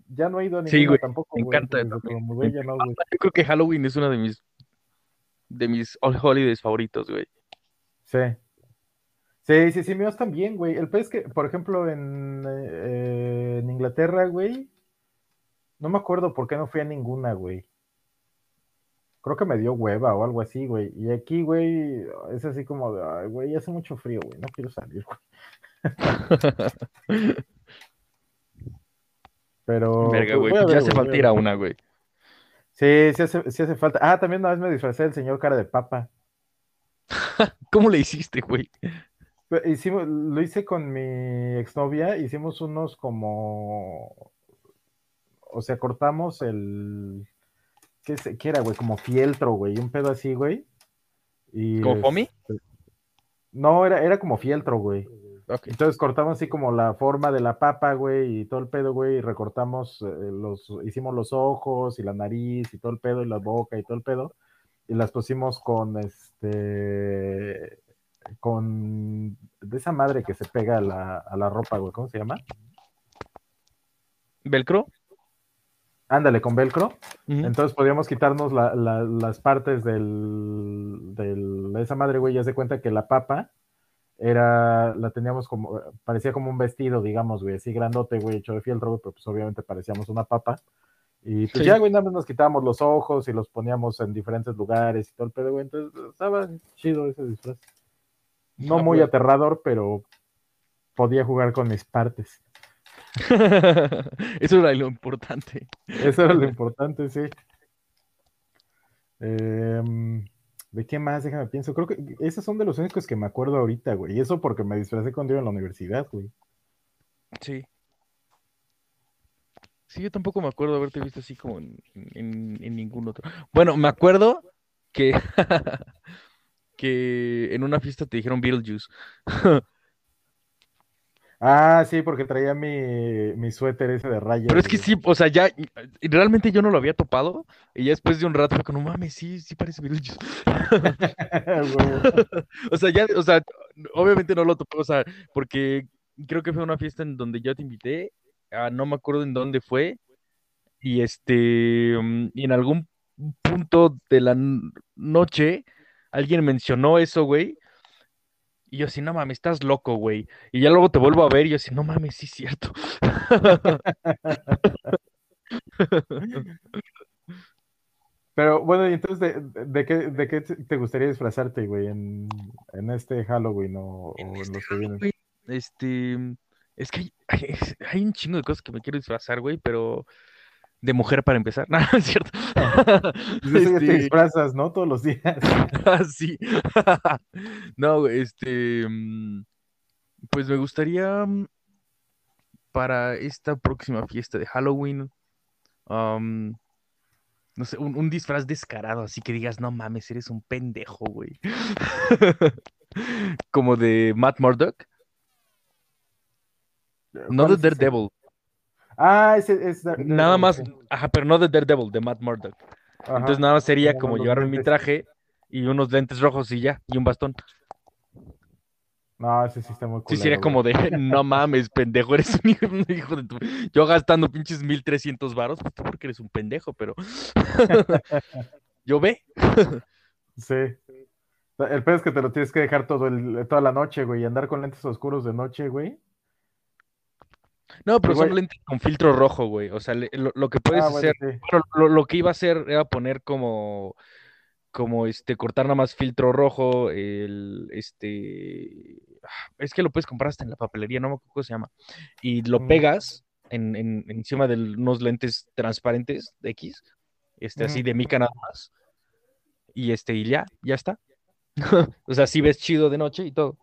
ya no he ido a Sí, ninguna güey, tampoco, me güey, encanta me ya no, güey. Yo creo que Halloween es uno de mis de mis all holidays favoritos, güey. Sí. Sí, sí, sí, míos también, güey. El pez que, por ejemplo, en, eh, en Inglaterra, güey, no me acuerdo por qué no fui a ninguna, güey. Creo que me dio hueva o algo así, güey. Y aquí, güey, es así como de, ay, güey, hace mucho frío, güey, no quiero salir, güey. <laughs> Pero Verga, pues, güey. a Ya hace falta ir a una, güey. Sí, sí hace, sí hace falta. Ah, también una vez me disfracé del señor cara de papa. <laughs> ¿Cómo le hiciste, güey? Hicimos, lo hice con mi exnovia, hicimos unos como, o sea, cortamos el, ¿qué, es- qué era, güey? Como fieltro, güey, un pedo así, güey. Y ¿Como foamy? este, No, era, era como fieltro, güey. Entonces cortamos así como la forma de la papa, güey, y todo el pedo, güey, y recortamos eh, los, hicimos los ojos y la nariz y todo el pedo y la boca y todo el pedo, y las pusimos con este, con de esa madre que se pega a la, a la ropa, güey, ¿cómo se llama? ¿Velcro? Ándale, con velcro. Entonces podíamos quitarnos la- la- las partes del, del- de esa madre, güey, ya se cuenta que la papa era, la teníamos como, parecía como un vestido, digamos, güey, así grandote, güey, hecho de fieltro, güey, pero pues obviamente parecíamos una papa. Y pues Sí. ya, güey, nada más nos quitábamos los ojos y los poníamos en diferentes lugares y todo el pedo, güey, entonces estaba chido ese disfraz. No Ah, muy pues. aterrador, pero podía jugar con mis partes. <laughs> Eso era lo importante. Eso era lo importante, sí. Em, ¿de qué más? Déjame pienso. Creo que esos son de los únicos que me acuerdo ahorita, güey. Y eso porque me disfracé iba en la universidad, güey. Sí. Sí, yo tampoco me acuerdo haberte visto así como en, en- en ningún otro. Bueno, me acuerdo que, <laughs> que en una fiesta te dijeron Beetlejuice. <laughs> Ah, sí, porque traía mi, mi suéter ese de rayas. Pero es que sí, o sea, ya realmente yo no lo había topado. Y ya después de un rato fue como, no mames, sí, sí parece Beetlejuice. <laughs> <laughs> O sea, ya, o sea, obviamente no lo topé, o sea, porque creo que fue una fiesta en donde yo te invité, ah, no me acuerdo en dónde fue, y este, mm, y en algún punto de la noche alguien mencionó eso, güey, y yo así, no mames, estás loco, güey, y ya luego te vuelvo a ver y yo así, no mames, sí es cierto. <laughs> Pero bueno, y entonces, ¿de, de qué, de qué te gustaría disfrazarte, güey, en, en este Halloween o, o en este los que vienen? Este, es que hay, <laughs> hay- hay un chingo de cosas que me quiero disfrazar, güey, pero de mujer para empezar, <laughs> no, es cierto. Pues ya te Este, disfrazas, ¿no? Todos los días. <laughs> Sí. <laughs> No, este, mm, pues me gustaría mm, para esta próxima fiesta de Halloween, no sé, un, un disfraz descarado, así que digas, no mames, eres un pendejo, güey. Como de Matt Murdock, no ¿Cuál de? Daredevil. Ah, ese es. Nada más, ajá, pero no de Daredevil, de Matt Murdock. Entonces nada más sería como llevarme mi traje y unos lentes rojos y ya, y un bastón. No, ese sí está muy cool. Sí, sería como de, <laughs> no mames, pendejo, eres un hijo, de tu... Yo gastando pinches 1300 varos, pues tú porque eres un pendejo, pero... <laughs> Yo ve. sí. El peor es que te lo tienes que dejar todo el, toda la noche, güey, y andar con lentes oscuros de noche, güey. No, pero son lentes con filtro rojo, güey. O sea, lo, que puedes ah, hacer, lo, que iba a hacer era poner como, como este, cortar nada más filtro rojo, el, este, es que lo puedes comprar hasta en la papelería, no me acuerdo cómo se llama, y lo mm. pegas en, encima de unos lentes transparentes de X, este, así de mica nada más, y este, y ya, ya está. <laughs> o sea, sí ves chido de noche y todo.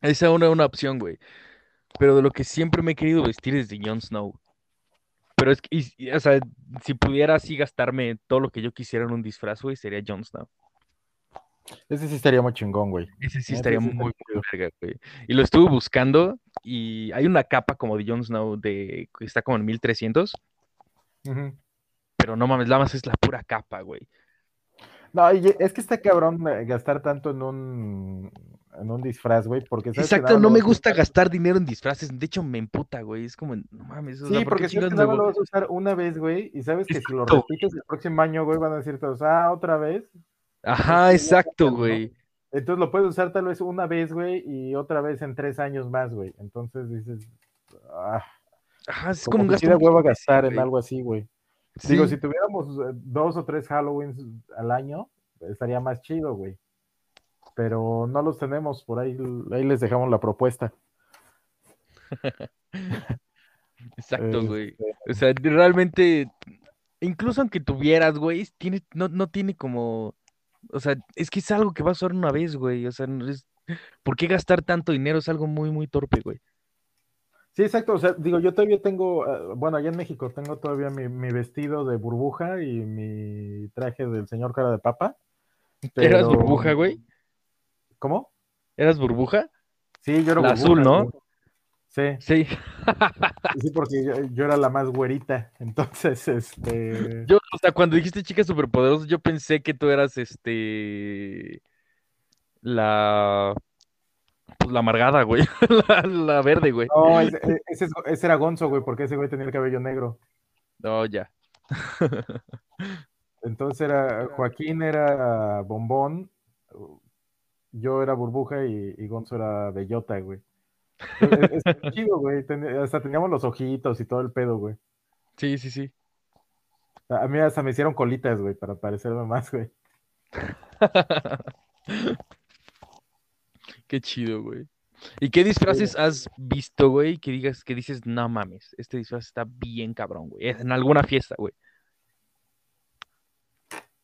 Esa es una, una opción, güey. Pero de lo que siempre me he querido vestir es de Jon Snow. Pero es que, o sea, si pudiera así gastarme todo lo que yo quisiera en un disfraz, güey, sería Jon Snow. Ese sí estaría muy chingón, güey. Ese sí estaría muy, muy verga, güey. Y lo estuve buscando y hay una capa como de Jon Snow de, que está como en 1300. Pero no mames, la más es la pura capa, güey. No, es que está cabrón eh, gastar tanto en un en un disfraz, güey, porque Exacto, no me gusta gastar dinero en disfraces, de hecho me emputa, güey, es como, no mames, Sí, porque si no lo vas a usar una vez, güey, y sabes que si lo repites el próximo año, güey, van a decir todos, ah, otra vez. Ajá, exacto, güey. Entonces lo puedes usar tal vez una vez, güey, y otra vez en tres años más, güey. Entonces dices, ah, Ajá, es como, un gasto. huevo a gastar en algo así, güey. Digo, si tuviéramos eh, dos o tres Halloweens al año, estaría más chido, güey pero no los tenemos, por ahí, ahí les dejamos la propuesta. <laughs> Exacto, güey. Este o sea, realmente, incluso aunque tuvieras, güey, tiene, no, no tiene como, o sea, es que es algo que va a usar una vez, güey. O sea, es, ¿por qué gastar tanto dinero? Es algo muy, muy torpe, güey. Sí, exacto. O sea, digo, yo todavía tengo, ah, bueno, allá en México tengo todavía mi, mi vestido de burbuja y mi traje del señor cara de papa. ¿Eras burbuja, güey? ¿Cómo? ¿Eras burbuja? Sí, yo era la azul, ¿no? Sí. Sí. sí, porque yo, era la más güerita. Entonces, este. Yo, o sea, cuando dijiste chica superpoderosa, yo pensé que tú eras este. La. Pues la amargada, güey. <laughs> la, verde, güey. No, ese, ese, era Gonzo, güey, porque ese güey tenía el cabello negro. No, ya. <laughs> Entonces era. Joaquín era bombón yo era burbuja y, y Gonzo era bellota, güey. Es, chido, güey. hasta teníamos los ojitos y todo el pedo, güey. Sí, sí, sí. A mí hasta me hicieron colitas, güey, para parecerme más, güey. <laughs> Qué chido, güey. ¿Y qué disfraces has visto, güey? Que digas, que dices, no mames, este disfraz está bien cabrón, güey. En alguna fiesta, güey.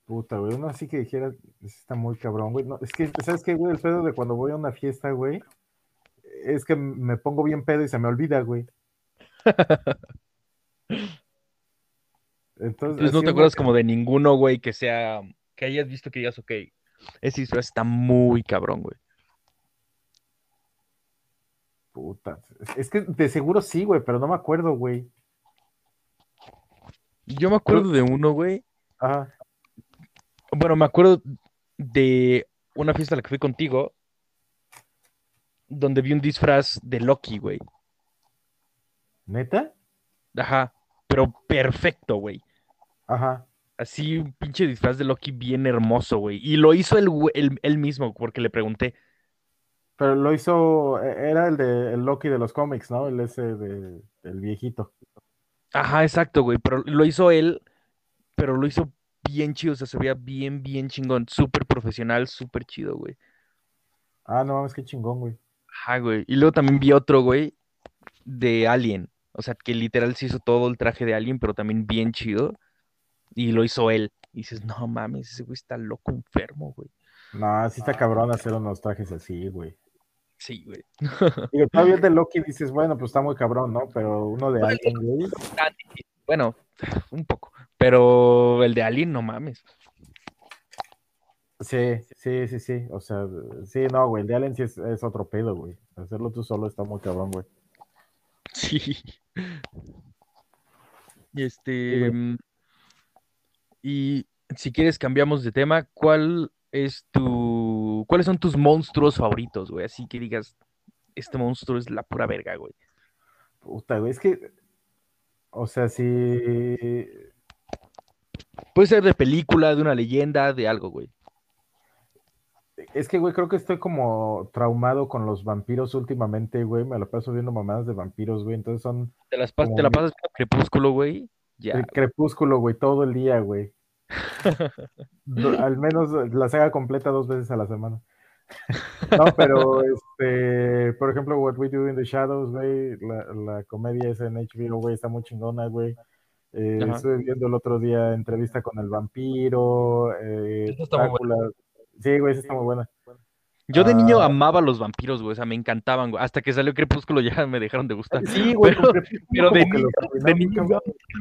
Puta, güey, uno así que dijera, está muy cabrón, güey. No, es que, ¿sabes qué, güey? El pedo de cuando voy a una fiesta, güey, es que me pongo bien pedo y se me olvida, güey. Entonces, no te acuerdas como de ninguno, güey, que sea, que hayas visto que digas, ok, ese disfraz está muy cabrón, güey. Puta, es que de seguro sí, güey, pero no me acuerdo, güey. Yo me acuerdo de uno, güey. Ajá. Bueno, me acuerdo de una fiesta a la que fui contigo, donde vi un disfraz de Loki, güey. ¿Neta? Ajá, pero perfecto, güey. Ajá. Así un pinche disfraz de Loki bien hermoso, güey. Y lo hizo él, mismo, porque le pregunté. Pero lo hizo, e, era el de el Loki de los cómics, ¿no? El ese de, del viejito. Ajá, exacto, güey. Pero lo hizo él, pero lo hizo bien chido, o sea, se veía bien, bien chingón, súper profesional, súper chido, güey. Ah, no mames, qué chingón, güey. Ajá, güey. Y luego también vi otro, güey, de Alien. O sea, que literal se hizo todo el traje de Alien, pero también bien chido. Y lo hizo él. Y dices, no mames, ese güey está loco, enfermo, güey. No, sí está cabrón hacer unos trajes así, güey. Sí, güey. Digo, todavía de <laughs> Loki dices, bueno, pues está muy cabrón, ¿no? Pero uno de Alien, güey. Bueno, un poco. Pero el de Alien, no mames. Sí, sí, sí, sí. O sea, sí, no, güey. El de Alien sí es, otro pedo, güey. Hacerlo tú solo está muy cabrón, güey. Sí. Y Sí, este. mm, Y si quieres, cambiamos de tema. ¿Cuál es tu. ¿Cuáles son tus monstruos favoritos, güey? Así que digas, este monstruo es la pura verga, güey. Puta, güey, es que, o sea, sí, Puede ser de película, de una leyenda, de algo, güey. es que, güey, creo que estoy como traumado con los vampiros últimamente, güey, me la paso viendo mamadas de vampiros, güey, entonces son Te, las pas- como te la pasas Crepúsculo, güey. Ya. el crepúsculo, güey, todo el día, güey. <laughs> Al menos la saga completa dos veces a la semana. <laughs> No, pero este, por ejemplo, What We Do in the Shadows, güey, la, la comedia esa en HBO, güey, está muy chingona, güey. Eh, estuve viendo el otro día entrevista con el vampiro, eh, está muy Drácula. Sí, güey, esa está muy buena. Yo de niño Ah. amaba los vampiros, güey. O sea, me encantaban, güey. Hasta que salió Crepúsculo ya <laughs> me dejaron de gustar. Sí, güey, Pero- <laughs> de niño, los de niño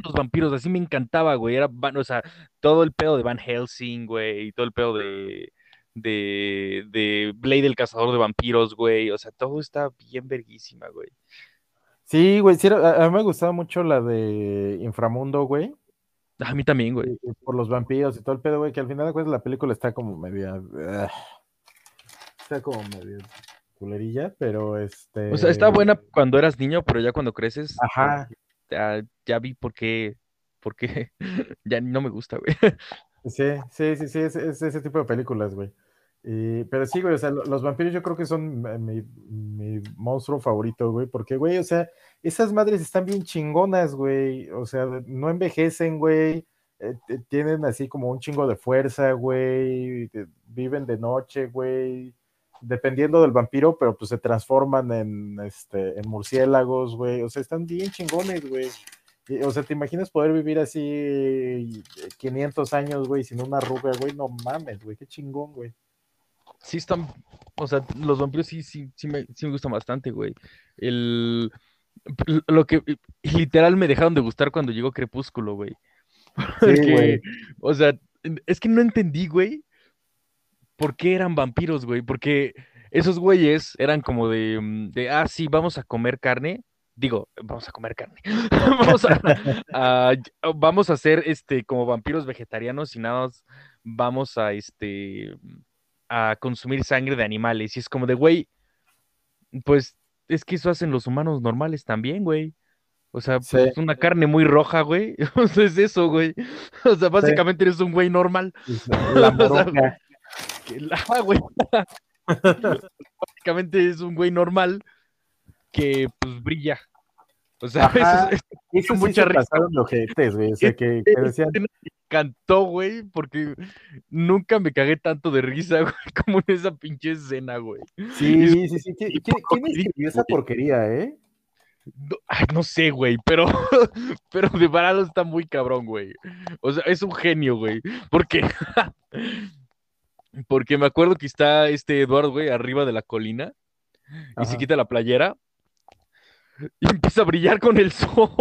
los vampiros, así me encantaba, güey. Era, o sea, todo el pedo de Van Helsing, güey, y todo el pedo de, de, de Blade el cazador de vampiros, güey. O sea, todo está bien verguísima, güey. Sí, güey, sí, a, a mí me gustaba mucho la de Inframundo, güey. A mí también, güey. por los vampiros y todo el pedo, güey, que al final de cuentas la película está como media. está como medio culerilla, pero este. O sea, está buena cuando eras niño, pero ya cuando creces, Ajá. ya, ya vi por qué, por qué <laughs> ya no me gusta, güey. Sí, sí, sí, sí, es, es ese tipo de películas, güey. Y- pero sí, güey, o sea, lo- los vampiros yo creo que son eh, mi, monstruo favorito, güey, porque, güey, o sea, esas madres están bien chingonas, güey, o sea, no envejecen, güey, eh, tienen así como un chingo de fuerza, güey, viven de noche, güey, dependiendo del vampiro, pero pues se transforman en, este, en murciélagos, güey, o sea, están bien chingones, güey. O sea, ¿te imaginas poder vivir así eh, 500 años, güey, sin una arruga, güey? No mames, güey, qué chingón, güey. Sí están, o sea, los vampiros sí, sí, sí me, sí me gustan bastante, güey. El, lo que literal me dejaron de gustar cuando llegó Crepúsculo, güey. <laughs> Porque, güey. o sea, es que no entendí, güey, por qué eran vampiros, güey. Porque esos güeyes eran como de, de, ah, sí, vamos a comer carne. Digo, vamos a comer carne. <laughs> Vamos a, a- vamos a hacer este como vampiros vegetarianos y nada más vamos a este a consumir sangre de animales. Y es como de, güey, pues es que eso hacen los humanos normales también, güey. O sea, Sí. pues una carne muy roja, güey. <laughs> O sea, es eso, güey. O sea, básicamente eres un güey normal. La <laughs> O sea, moronga. Que la- <laughs> güey. Básicamente es un güey normal que pues brilla. O sea, Ajá. eso, Eso sí mucha se pasaron güey. O sea, que, que decían, encantó, güey, porque nunca me cagué tanto de risa, <laughs> güey, como en esa pinche escena, güey. sí, sí, sí. ¿Quién, y quién- quién escribió esa porquería, eh? No, ay, no sé, güey, pero, <laughs> pero de varado está muy cabrón, güey. O sea, es un genio, güey. Porque, <laughs> porque me acuerdo que está este Eduardo, güey, arriba de la colina y se quita la playera y empieza a brillar con el sol.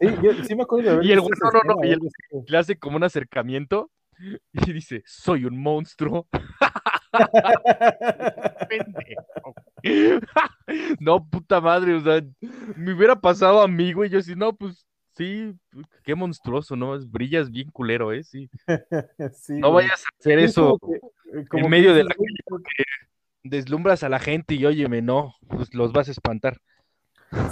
Sí, yo sí me acuerdo de haber Y el güey, no, no, y el-. Le hace como un acercamiento y dice, soy un monstruo. <laughs> <laughs> No, puta madre, o sea, me hubiera pasado a mí, güey. Yo sí, no, pues sí, qué monstruoso, ¿no? Brillas bien culero, ¿eh? Sí. <laughs> Sí, No güey. vayas a hacer eso. como que- como en que medio de la Deslumbras a la gente y óyeme, no, pues los vas a espantar.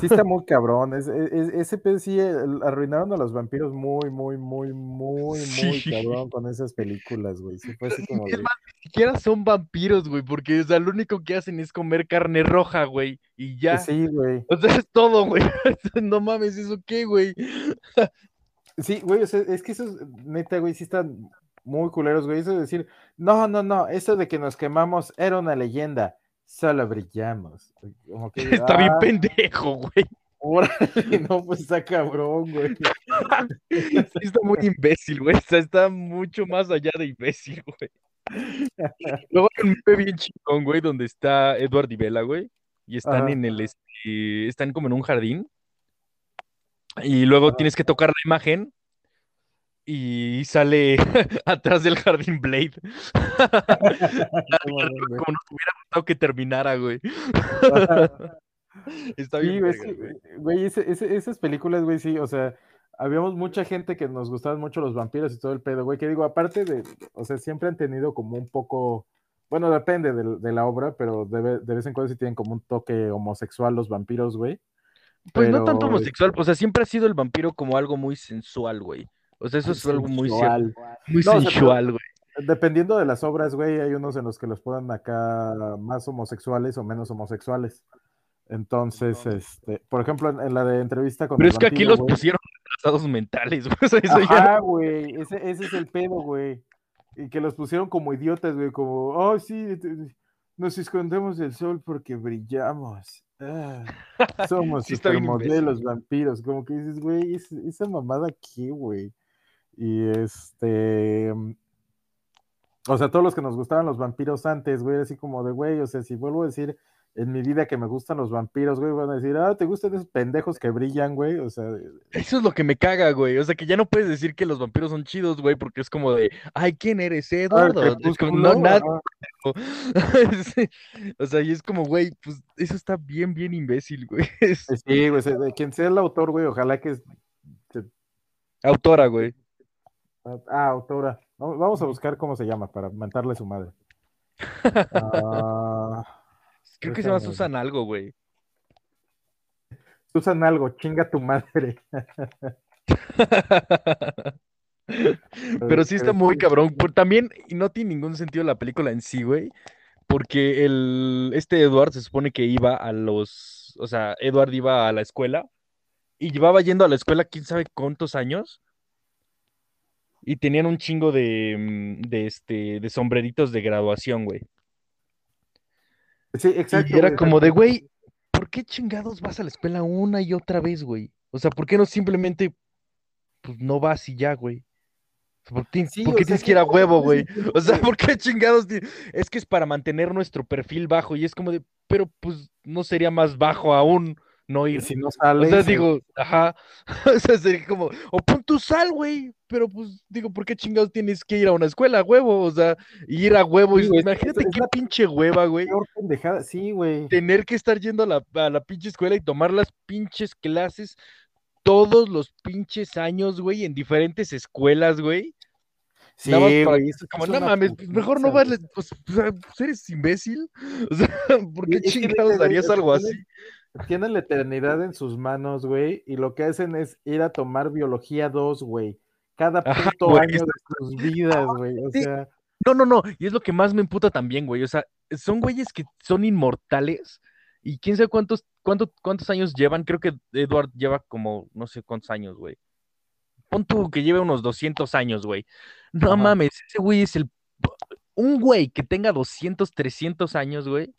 Sí está muy cabrón. es- es- es- ese pez sí arruinaron a los vampiros muy, muy, muy, muy, muy cabrón con esas películas, güey. Sí fue así como Es de- más, ni siquiera son vampiros, güey, porque, o sea, lo único que hacen es comer carne roja, güey, y ya. Sí, güey. O sea, <laughs> es todo, güey. <laughs> No mames, ¿eso qué, güey? Sí, güey, o sea, es que esos, neta, güey, sí están muy culeros, güey. Eso de decir, no, no, no, eso de que nos quemamos era una leyenda, solo brillamos. Como que, Está bien ah, pendejo, güey. órale, no, pues está cabrón, güey. Sí, está muy imbécil, güey. Está mucho más allá de imbécil, güey. Luego hay un meme bien chingón, güey, donde está Edward y Bella, güey. Y están Ajá. en el, este, están como en un jardín. Y luego tienes que tocar la imagen. Y sale <laughs> atrás del jardín Blade. <laughs> No güey. Como nos hubiera gustado que terminara, güey. <laughs> Está Sí, bien, güey, que, güey. güey, ese- ese- esas películas, güey, sí, o sea, habíamos mucha gente que nos gustaban mucho los vampiros y todo el pedo, güey, que digo, aparte de, o sea, siempre han tenido como un poco, bueno, depende de, de la obra, pero de, ve- de vez en cuando sí tienen como un toque homosexual los vampiros, güey. Pues no tanto homosexual, o sea, siempre ha sido el vampiro como algo muy sensual, güey. O sea, eso es algo muy Sensual. muy No, o sea, sensual, güey. Dependiendo de las obras, güey, hay unos en los que los ponen acá más homosexuales o menos homosexuales. Entonces, este, por ejemplo, en, en la de entrevista con Pero es que aquí los pusieron retrasados mentales, güey. O sea, eso ya Ajá, güey, ese, ese es el pedo, güey. Y que los pusieron como idiotas, güey, como, oh, sí, nos escondemos del sol porque brillamos. Ah, somos <laughs> Sí supermodelos vampiros. Como que dices, güey, es- esa mamada aquí, güey. Y este. O sea, todos los que nos gustaban los vampiros antes, güey, así como de, güey, o sea, si vuelvo a decir en mi vida que me gustan los vampiros, güey, van a decir, ah, ¿te gustan esos pendejos que brillan, güey? O sea, Eso es lo que me caga, güey. O sea, que ya no puedes decir que los vampiros son chidos, güey, porque es como de, ay, ¿quién eres, ah, Eduardo? Es como, Crepúsculo, no, nada. <laughs> Sí. O sea, y es como, güey, pues eso está bien, bien imbécil, güey. <laughs> Sí, güey, o sea, quien sea el autor, güey, ojalá que. se- autora, güey. Ah, autora. Vamos a buscar cómo se llama para mentarle su madre. Ah, <laughs> Creo que se llama Susan algo, güey. Susan algo, chinga tu madre. <laughs> Pero sí está muy cabrón. Por- también y no tiene ningún sentido la película en sí, güey. Porque el, este Edward se supone que iba a los. O sea, Edward iba a la escuela. Y llevaba yendo a la escuela quién sabe cuántos años. Y tenían un chingo de, mm, de, este, de sombreritos de graduación, güey. Sí, exacto. Y era güey, como de, güey, ¿por qué chingados vas a la escuela una y otra vez, güey? O sea, ¿por qué no simplemente, pues no vas y ya, güey? ¿Por, Sí, qué tienes ¿qué- que ir a huevo, güey? O sea, ¿por qué chingados? Es que es para mantener nuestro perfil bajo y es como de, pero pues no sería más bajo aún no Y ir. si no sea, eh, digo, ajá. <laughs> O sea, sería como, o pon tu sal, güey. Pero pues, digo, ¿por qué chingados tienes que ir a una escuela huevo? O sea, ir a huevo. Sí, es- imagínate es qué la pinche hueva, güey pendejada. Sí, güey. tener que estar yendo a la, a la pinche escuela y tomar las pinches clases todos los pinches años, güey, en diferentes escuelas, güey. Sí, Nada más para güey. eso como, no mames, pues, mejor no vas, pues, o sea, pues, eres imbécil. <laughs> O sea, ¿por qué chingados harías algo así? Tienen- la eternidad en sus manos, güey, y lo que hacen es ir a tomar biología 2, güey. Cada puto año de sus vidas, güey. O sí. sea, No, no, no, y es lo que más me emputa también, güey. O sea, son güeyes que son inmortales y quién sabe cuántos, cuánto- cuántos años llevan. Creo que Edward lleva como no sé cuántos años, güey. Pon tú que lleve unos 200 años, güey. No Ajá. mames, ese güey es el... Un güey que tenga 200, 300 años, güey,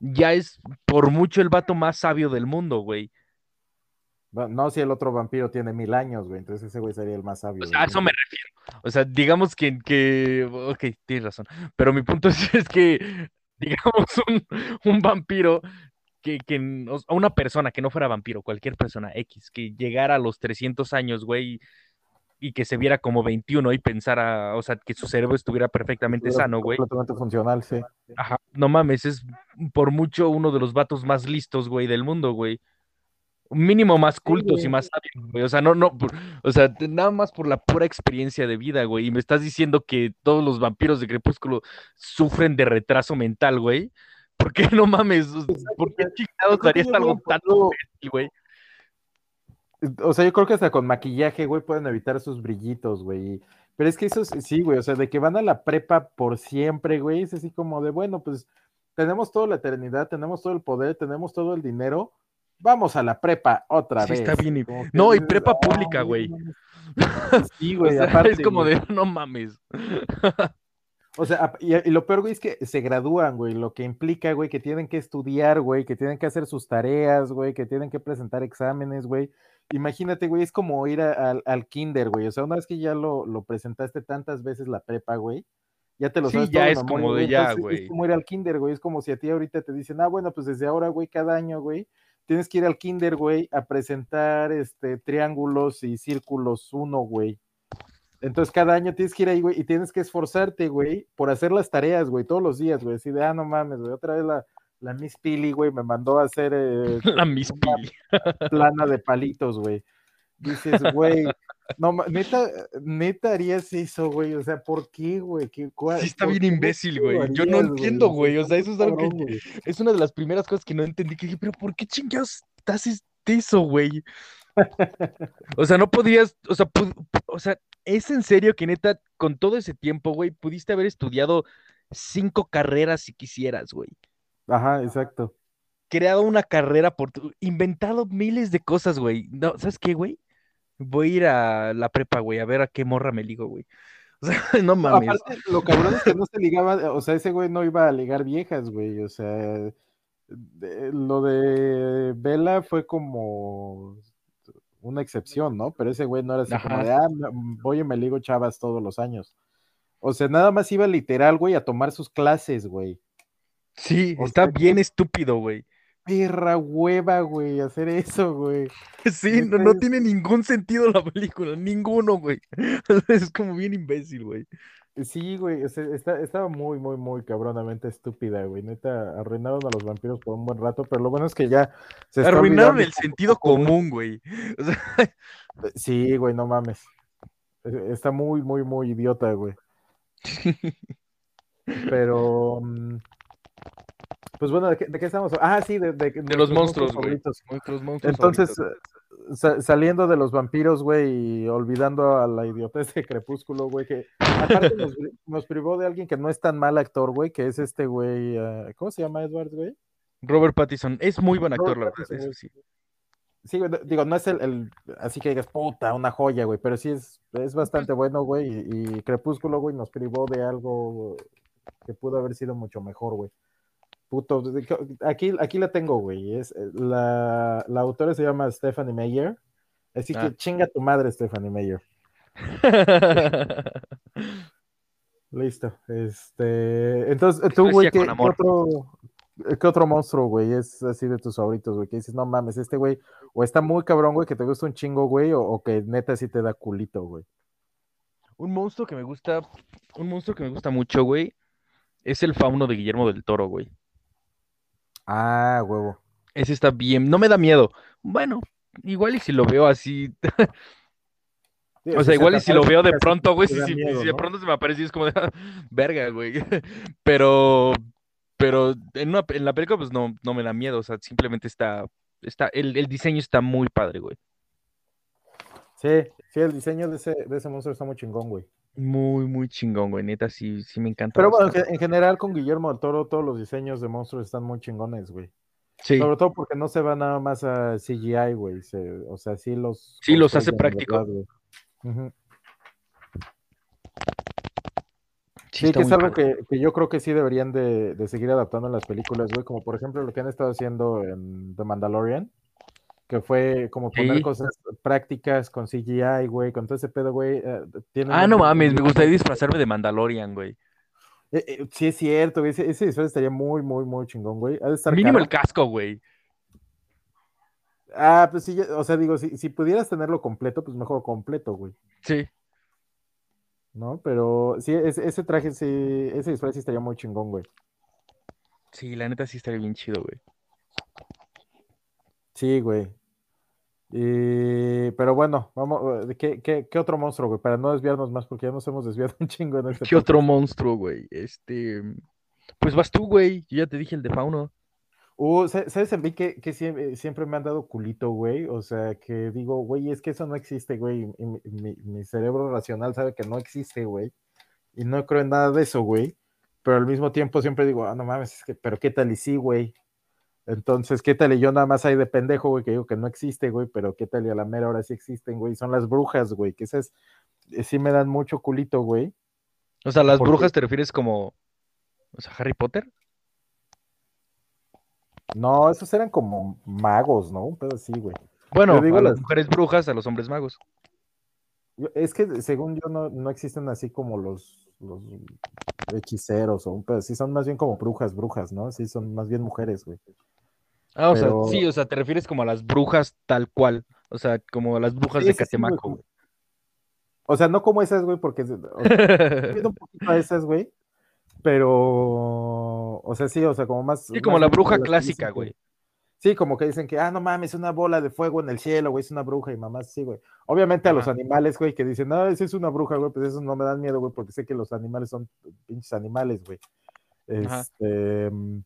ya es por mucho el vato más sabio del mundo, güey. no si el otro vampiro tiene mil años, güey. Entonces ese güey sería el más sabio. O sea, a eso me refiero. O sea, digamos que, que... Ok, tienes razón. Pero mi punto <laughs> es, es que, digamos, un, un vampiro que, que, o una persona que no fuera vampiro, cualquier persona X, que llegara a los 300 años, güey, y que se viera como 21 y pensara, o sea, que su cerebro estuviera perfectamente Estuviera sano, güey. Completamente funcional, sí. Ajá, no mames, es por mucho uno de los vatos más listos, güey, del mundo, güey. Mínimo más cultos y más sabios, güey. O sea, no, no, por- o sea, nada más por la pura experiencia de vida, güey. Y me estás diciendo que todos los vampiros de Crepúsculo sufren de retraso mental, güey. ¿Por qué no mames? ¿Por qué chingados yo algo tan güey? O sea, yo creo que hasta con maquillaje, güey, pueden evitar sus brillitos, güey. Pero es que eso es- sí, güey, o sea, de que van a la prepa por siempre, güey, es así como de, bueno, pues tenemos toda la eternidad, tenemos todo el poder, tenemos todo el dinero, vamos a la prepa otra Sí, vez. está bien que No, y prepa "Ah, pública, güey". mames". <laughs> Sí, O güey, sea, aparte, es como güey. de, no mames. O sea, y, y lo peor, güey, es que se gradúan, güey, lo que implica, güey, que tienen que estudiar, güey, que tienen que hacer sus tareas, güey, que tienen que presentar exámenes, güey. Imagínate, güey, es como ir a- al, al kinder, güey. O sea, una vez que ya lo, lo presentaste tantas veces la prepa, güey, ya te lo Sí, sabes ya todo es como de ya, entonces güey. Es como ir al kinder, güey. Es como si a ti ahorita te dicen, ah, bueno, pues desde ahora, güey, cada año, güey, tienes que ir al kinder, güey, a presentar este triángulos y círculos uno, güey. Entonces cada año tienes que ir ahí, güey, y tienes que esforzarte, güey, por hacer las tareas, güey, todos los días, güey. Así de, ah, no mames, güey, otra vez la, la Miss Pili, güey, me mandó a hacer eh, <laughs> La Miss Pili. plana de palitos, güey. Dices, güey, no, neta, neta harías eso, güey, o sea, ¿por qué, güey? ¿Qué, cuál- Sí está bien imbécil, güey. Yo no entiendo, güey. O sea, eso es algo que es una de las primeras cosas que no entendí. Que dije, pero ¿por qué chingados haces eso, güey? <laughs> O sea, no podías, o sea, o sea, es en serio que neta, con todo ese tiempo, güey, pudiste haber estudiado cinco carreras si quisieras, güey. Ajá, exacto. Creado una carrera por tu, inventado miles de cosas, güey. No, ¿sabes qué, güey? Voy a ir a la prepa, güey, a ver a qué morra me ligo, güey. <laughs> O sea, no mames. Aparte, lo cabrón es que no se ligaba, o sea, ese güey no iba a ligar viejas, güey, o sea, de- lo de Vela fue como una excepción, ¿no? Pero ese güey no era así como de, ah, voy y me ligo chavas todos los años. O sea, nada más iba literal, güey, a tomar sus clases, güey. Sí, O está sea, bien estúpido, güey. perra hueva, güey, hacer eso, güey. <laughs> Sí, no, no tiene ningún sentido la película, ninguno, güey. <laughs> Es como bien imbécil, güey. Sí, güey, o sea, está- estaba muy, muy, muy cabronamente estúpida, güey. Neta, arruinaron a los vampiros por un buen rato, pero lo bueno es que ya se está Arruinaron el sentido común, güey. <laughs> O sea, Sí, güey, no mames. Eh, Está muy, muy, muy idiota, güey. Pero, mm, pues bueno, ¿de qué, de qué estamos? Ah, sí, de, de, de los monstruos, güey. monstruos Entonces, eh, sa- saliendo de los vampiros, güey, y olvidando a la idiotez de Crepúsculo, güey, que aparte <laughs> nos, nos privó de alguien que no es tan mal actor, güey, que es este güey, eh, ¿cómo se llama Edward, güey? Robert Pattinson es muy buen actor, Robert la verdad, eso sí. Sí, güey, digo, no es el, el- así que digas, puta, una joya, güey, pero sí es, es bastante bueno, güey, y, y Crepúsculo, güey, nos privó de algo que pudo haber sido mucho mejor, güey. Puto, aquí, aquí la tengo, güey, es, eh, la, la autora se llama Stephanie Meyer, así Ah. que chinga tu madre, Stephanie Meyer. <laughs> Listo, este, entonces, tú, güey, ¿qué, otro, qué otro monstruo, güey, es así de tus favoritos, güey, que dices, no mames, este güey, o está muy cabrón, güey, que te gusta un chingo, güey, o, o que neta sí te da culito, güey. Un monstruo que me gusta, un monstruo que me gusta mucho, güey, es el fauno de Guillermo del Toro, güey. Ah, huevo. Ese está bien, no me da miedo. Bueno, igual y si lo veo así, Sí, o sea, se igual y si lo veo de pronto, güey, si, da si- miedo, si de ¿no? pronto se me aparece y es como de, verga, güey. <laughs> Pero, pero en, una, en la película, pues no, no me da miedo, o sea, simplemente está, está, el, el diseño está muy padre, güey. Sí, sí, el diseño de ese, de ese monstruo está muy chingón, güey. Muy, muy chingón, güey, neta, sí, sí me encanta. Pero bueno, bastante. en general con Guillermo del Toro todos los diseños de monstruos están muy chingones, güey. Sí, Sobre todo porque no se va nada más a CGI, güey. se- O sea, sí los. Sí, los hace construyen de práctico. verdad, güey. Ujú. sí Sí, que es algo que, que yo creo que sí deberían de, de seguir adaptando en las películas, güey. Como por ejemplo lo que han estado haciendo en The Mandalorian. Que fue como poner Sí. cosas prácticas con CGI, güey. Con todo ese pedo, güey. eh, Ah, no mames, me gustaría disfrazarme de Mandalorian, güey. Eh, eh, sí, es cierto, güey. Ese, ese disfraz estaría muy, muy, muy chingón, güey. Ha de estar Mínimo caro. el casco, güey. Ah, pues sí, o sea, digo, si, si pudieras tenerlo completo, pues mejor completo, güey. Sí. ¿No? Pero sí, ese, ese traje, sí, ese disfraz sí estaría muy chingón, güey. Sí, la neta sí estaría bien chido, güey. Sí, güey. Y- pero bueno, vamos, eh, ¿qué, qué, qué otro monstruo, güey? Para no desviarnos más, porque ya nos hemos desviado <laughs> un chingo en este ¿Qué otro monstruo, güey? Este. Pues vas tú, güey. Yo ya te dije el de Fauno. Uh, sa- ¿sabes a mí que, que eh, siempre me han dado culito, güey? O sea, que digo, güey, es que eso no existe, güey. Y mi, mi- mi cerebro racional sabe que no existe, güey. Y no creo en nada de eso, güey. Pero al mismo tiempo siempre digo, ah, no mames, es que, pero qué tal y sí, güey. Entonces, ¿qué tal y yo nada más ahí de pendejo, güey, que digo que no existe, güey, pero qué tal y a la mera hora sí existen, güey? Son las brujas, güey, que esas eh, sí me dan mucho culito, güey. O sea, las brujas te refieres como. O sea, Harry Potter. No, esos eran como magos, ¿no? Un pedo así, güey. Bueno, digo a las mujeres brujas, a los hombres magos. Es que según yo no, no existen así como los, los hechiceros o un pedo así, son más bien como brujas, brujas, ¿no? Sí, son más bien mujeres, güey. Ah, o Pero- sea, sí, o sea, te refieres como a las brujas tal cual. O sea, como a las brujas Sí, de sí, sí, güey, Catemaco, güey. O sea, no como esas, güey, porque o sea, <laughs> un poquito a esas, güey. pero, o sea, sí, o sea, como más. Sí, como más la bruja clásica, que- güey. Sí, como que dicen que, ah, no mames, una bola de fuego en el cielo, güey, es una bruja y mamás, sí, güey. Obviamente a los animales, güey, que dicen, no, esa es una bruja, güey, pues eso no me dan miedo, güey, porque sé que los animales son pinches animales, güey. Este, mm,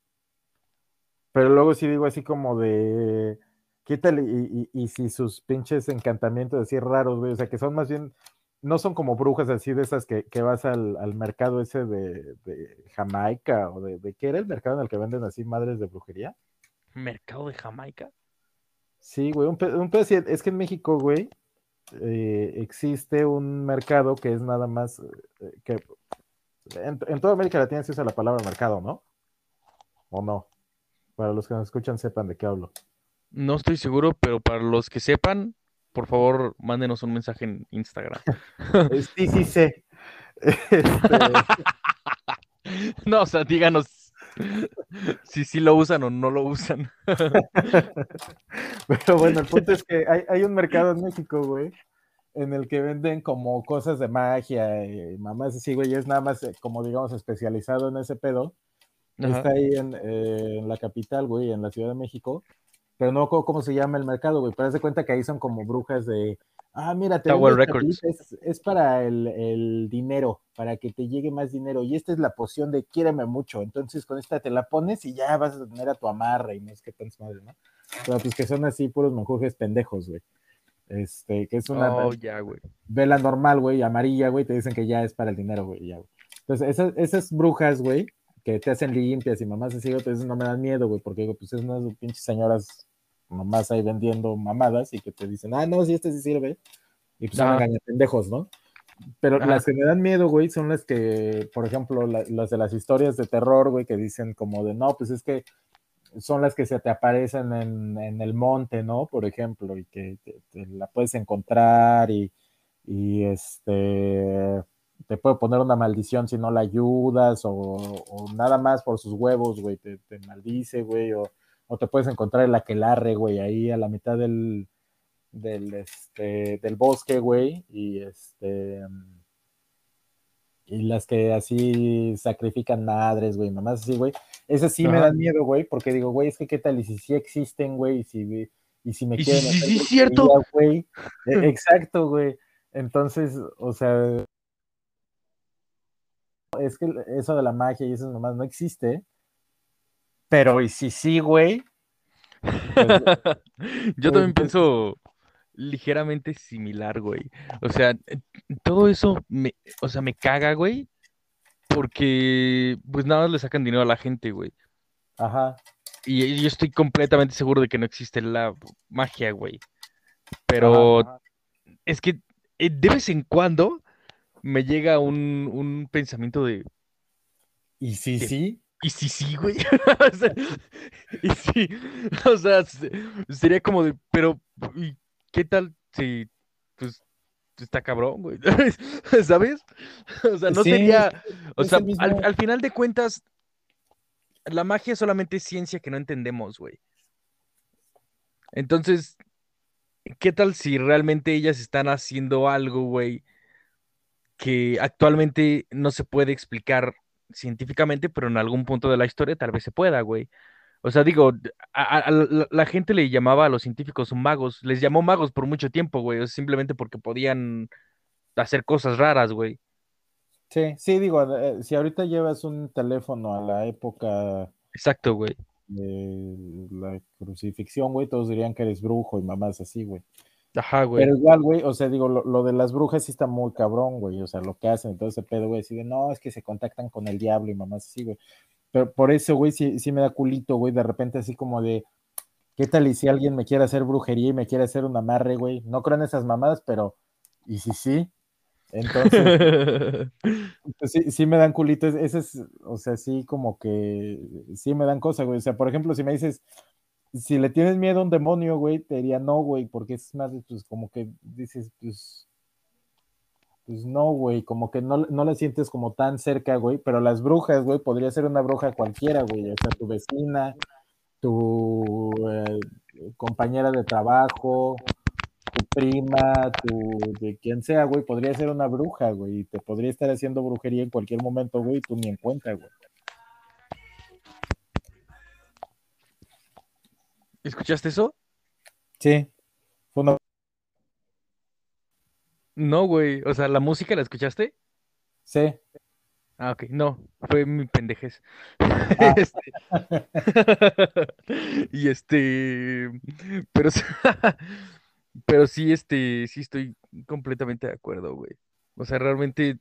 pero luego sí digo así como de, quítale, y, y- y si sus pinches encantamientos así raros, güey, o sea, que son más bien, no son como brujas así de esas que, que vas al, al mercado ese de, de Jamaica o de, de, ¿qué era el mercado en el que venden así madres de brujería? Mercado de Jamaica. Sí, güey, un, un es que en México, güey, eh, existe un mercado que es nada más eh, que en, en toda América Latina se usa la palabra mercado, ¿no? ¿O no? Para los que nos escuchan sepan de qué hablo. No estoy seguro, pero para los que sepan, por favor, mándenos un mensaje en Instagram. <laughs> Eh, sí, sí sé. Este, <laughs> No, o sea, díganos si sí lo usan o no lo usan. <laughs> Pero bueno, el punto es que hay, hay un mercado en México, güey, en el que venden como cosas de magia y mamás así, güey, y es nada más eh, como digamos especializado en ese pedo. Ajá. Está ahí en, eh, en la capital, güey, en la Ciudad de México. Pero no cómo, cómo se llama el mercado, güey. Pero haz de cuenta que ahí son como brujas de. Ah, mira, te Tower Records. es, es para el, el dinero, para que te llegue más dinero. Y esta es la poción de quiéreme mucho. Entonces con esta te la pones y ya vas a tener a tu amarre y no es que tan madre, ¿no? Pero pues que son así puros menjujes pendejos, güey. Este, que es una Oh, ya, güey. vela normal, güey, amarilla, güey, te dicen que ya es para el dinero, güey, ya, güey. Entonces, esas, esas brujas, güey, que te hacen limpias y mamás así, güey, pues no me dan miedo, güey, porque digo, pues es unas pinches señoras mamás ahí vendiendo mamadas y que te dicen, ah, no, si este sí sirve, y pues son Ajá. engañapendejos, ¿no? Pero Ajá. las que me dan miedo, güey, son las que, por ejemplo, la- las de las historias de terror, güey, que dicen como de, no, pues es que son las que se te aparecen en, en el monte, ¿no? Por ejemplo, y que te, te la puedes encontrar y, y este te puede poner una maldición si no la ayudas o, o nada más por sus huevos, güey, te, te maldice, güey, o, o te puedes encontrar el aquelarre, güey, ahí a la mitad del, del, este, del bosque, güey, y este y las que así sacrifican madres, güey, mamás así, güey. Esas sí me dan miedo, güey, porque digo, güey, es que qué tal y si sí existen, güey, y si, y si me quieren sí, sí, brujería, cierto. güey. <laughs> E- Exacto, güey. Entonces, o sea, es que eso de la magia y esas nomás no existe. Pero, y si sí, güey. Pues, <laughs> Yo también pues, pienso ligeramente similar, güey. O sea, todo eso me, o sea, me caga, güey, porque pues nada más le sacan dinero a la gente, güey. Ajá. Y, y yo estoy completamente seguro de que no existe la magia, güey. Pero ajá, ajá. es que eh, de vez en cuando me llega un, un pensamiento de, Y si sí, ¿y si sí, güey? <laughs> O sea, y sí, o sea, se- sería como de, pero, ¿y qué tal si, pues, está cabrón, güey? <laughs> ¿Sabes? O sea, no Sí, sería, o es sea, al, al final de cuentas, la magia es solamente ciencia que no entendemos, güey. Entonces, ¿qué tal si realmente ellas están haciendo algo, güey, que actualmente no se puede explicar científicamente, pero en algún punto de la historia tal vez se pueda, güey? O sea, digo, a, la, la gente le llamaba a los científicos magos, les llamó magos por mucho tiempo, güey, simplemente porque podían hacer cosas raras, güey. sí, sí, digo, eh, si ahorita llevas un teléfono a la época Exacto, güey. de la crucifixión, güey, todos dirían que eres brujo y mamás así, güey. Ajá, güey. Pero igual, güey, o sea, digo, lo, lo de las brujas sí está muy cabrón, güey, o sea, lo que hacen, todo ese pedo, güey, así de, no, es que se contactan con el diablo y mamás así, güey. Pero por eso, güey, sí, sí me da culito, güey, de repente así como de, ¿qué tal y si alguien me quiere hacer brujería y me quiere hacer un amarre, güey? No creo en esas mamadas, pero, ¿y si sí? Entonces, <laughs> pues sí, sí me dan culito, es- ese es, o sea, sí como que, sí me dan cosas, güey, o sea, por ejemplo, si me dices, si le tienes miedo a un demonio, güey, te diría no, güey, porque es más, de, pues como que dices, pues, pues no, güey, como que no, no la sientes como tan cerca, güey, pero las brujas, güey, podría ser una bruja cualquiera, güey, o sea, tu vecina, tu eh, compañera de trabajo, tu prima, tu, de quien sea, güey, podría ser una bruja, güey, te podría estar haciendo brujería en cualquier momento, güey, tú ni en cuenta, güey. ¿Escuchaste eso? Sí. Fue una... No, güey. O sea, ¿la música la escuchaste? Sí. Ah, ok. No, fue mi pendejez. Ah. <laughs> Este, <laughs> Y este, pero, <laughs> pero sí, este, sí estoy completamente de acuerdo, güey. O sea, realmente,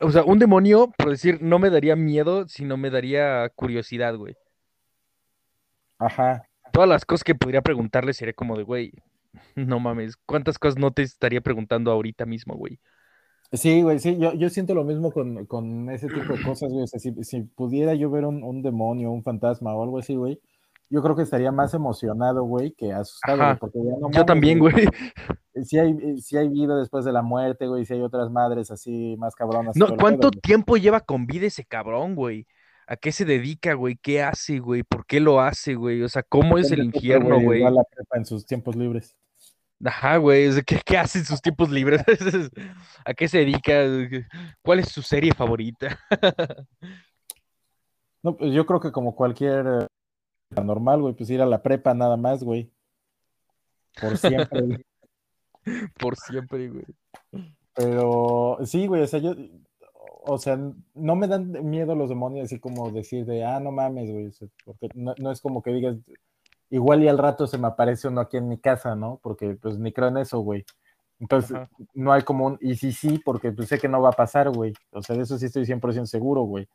o sea, un demonio, por decir, no me daría miedo, sino me daría curiosidad, güey. Ajá. Todas las cosas que podría preguntarle sería como de, güey, <laughs> no mames, ¿cuántas cosas no te estaría preguntando ahorita mismo, güey? Sí, güey, sí, yo, yo siento lo mismo con, con ese tipo de cosas, güey. O sea, si, si pudiera yo ver un, un demonio, un fantasma o algo así, güey, yo creo que estaría más emocionado, güey, que asustado, güey, porque ya no Yo mames, también, güey. Si hay, si hay vida después de la muerte, güey, si hay otras madres así más cabronas. No, ¿cuánto pedo, tiempo lleva con vida ese cabrón, güey? ¿A qué se dedica, güey? ¿Qué hace, güey? ¿Por qué lo hace, güey? O sea, ¿cómo es el infierno, güey? La prepa en sus tiempos libres. Ajá, güey. ¿Qué, qué hace en sus tiempos libres? <laughs> ¿A qué se dedica? ¿Cuál es su serie favorita? <laughs> No, pues yo creo que como cualquier eh, normal, güey, pues ir a la prepa nada más, güey. Por siempre. <laughs> Por siempre, güey. Pero sí, güey, o sea, yo, o sea, no me dan miedo los demonios así como decir de, ah, no mames, güey, porque no, no es como que digas, igual y al rato se me aparece uno aquí en mi casa, ¿no? Porque pues ni creo en eso, güey. Entonces, Ajá. no hay como un, y sí, sí, porque pues sé que no va a pasar, güey. O sea, de eso sí estoy 100% seguro, güey.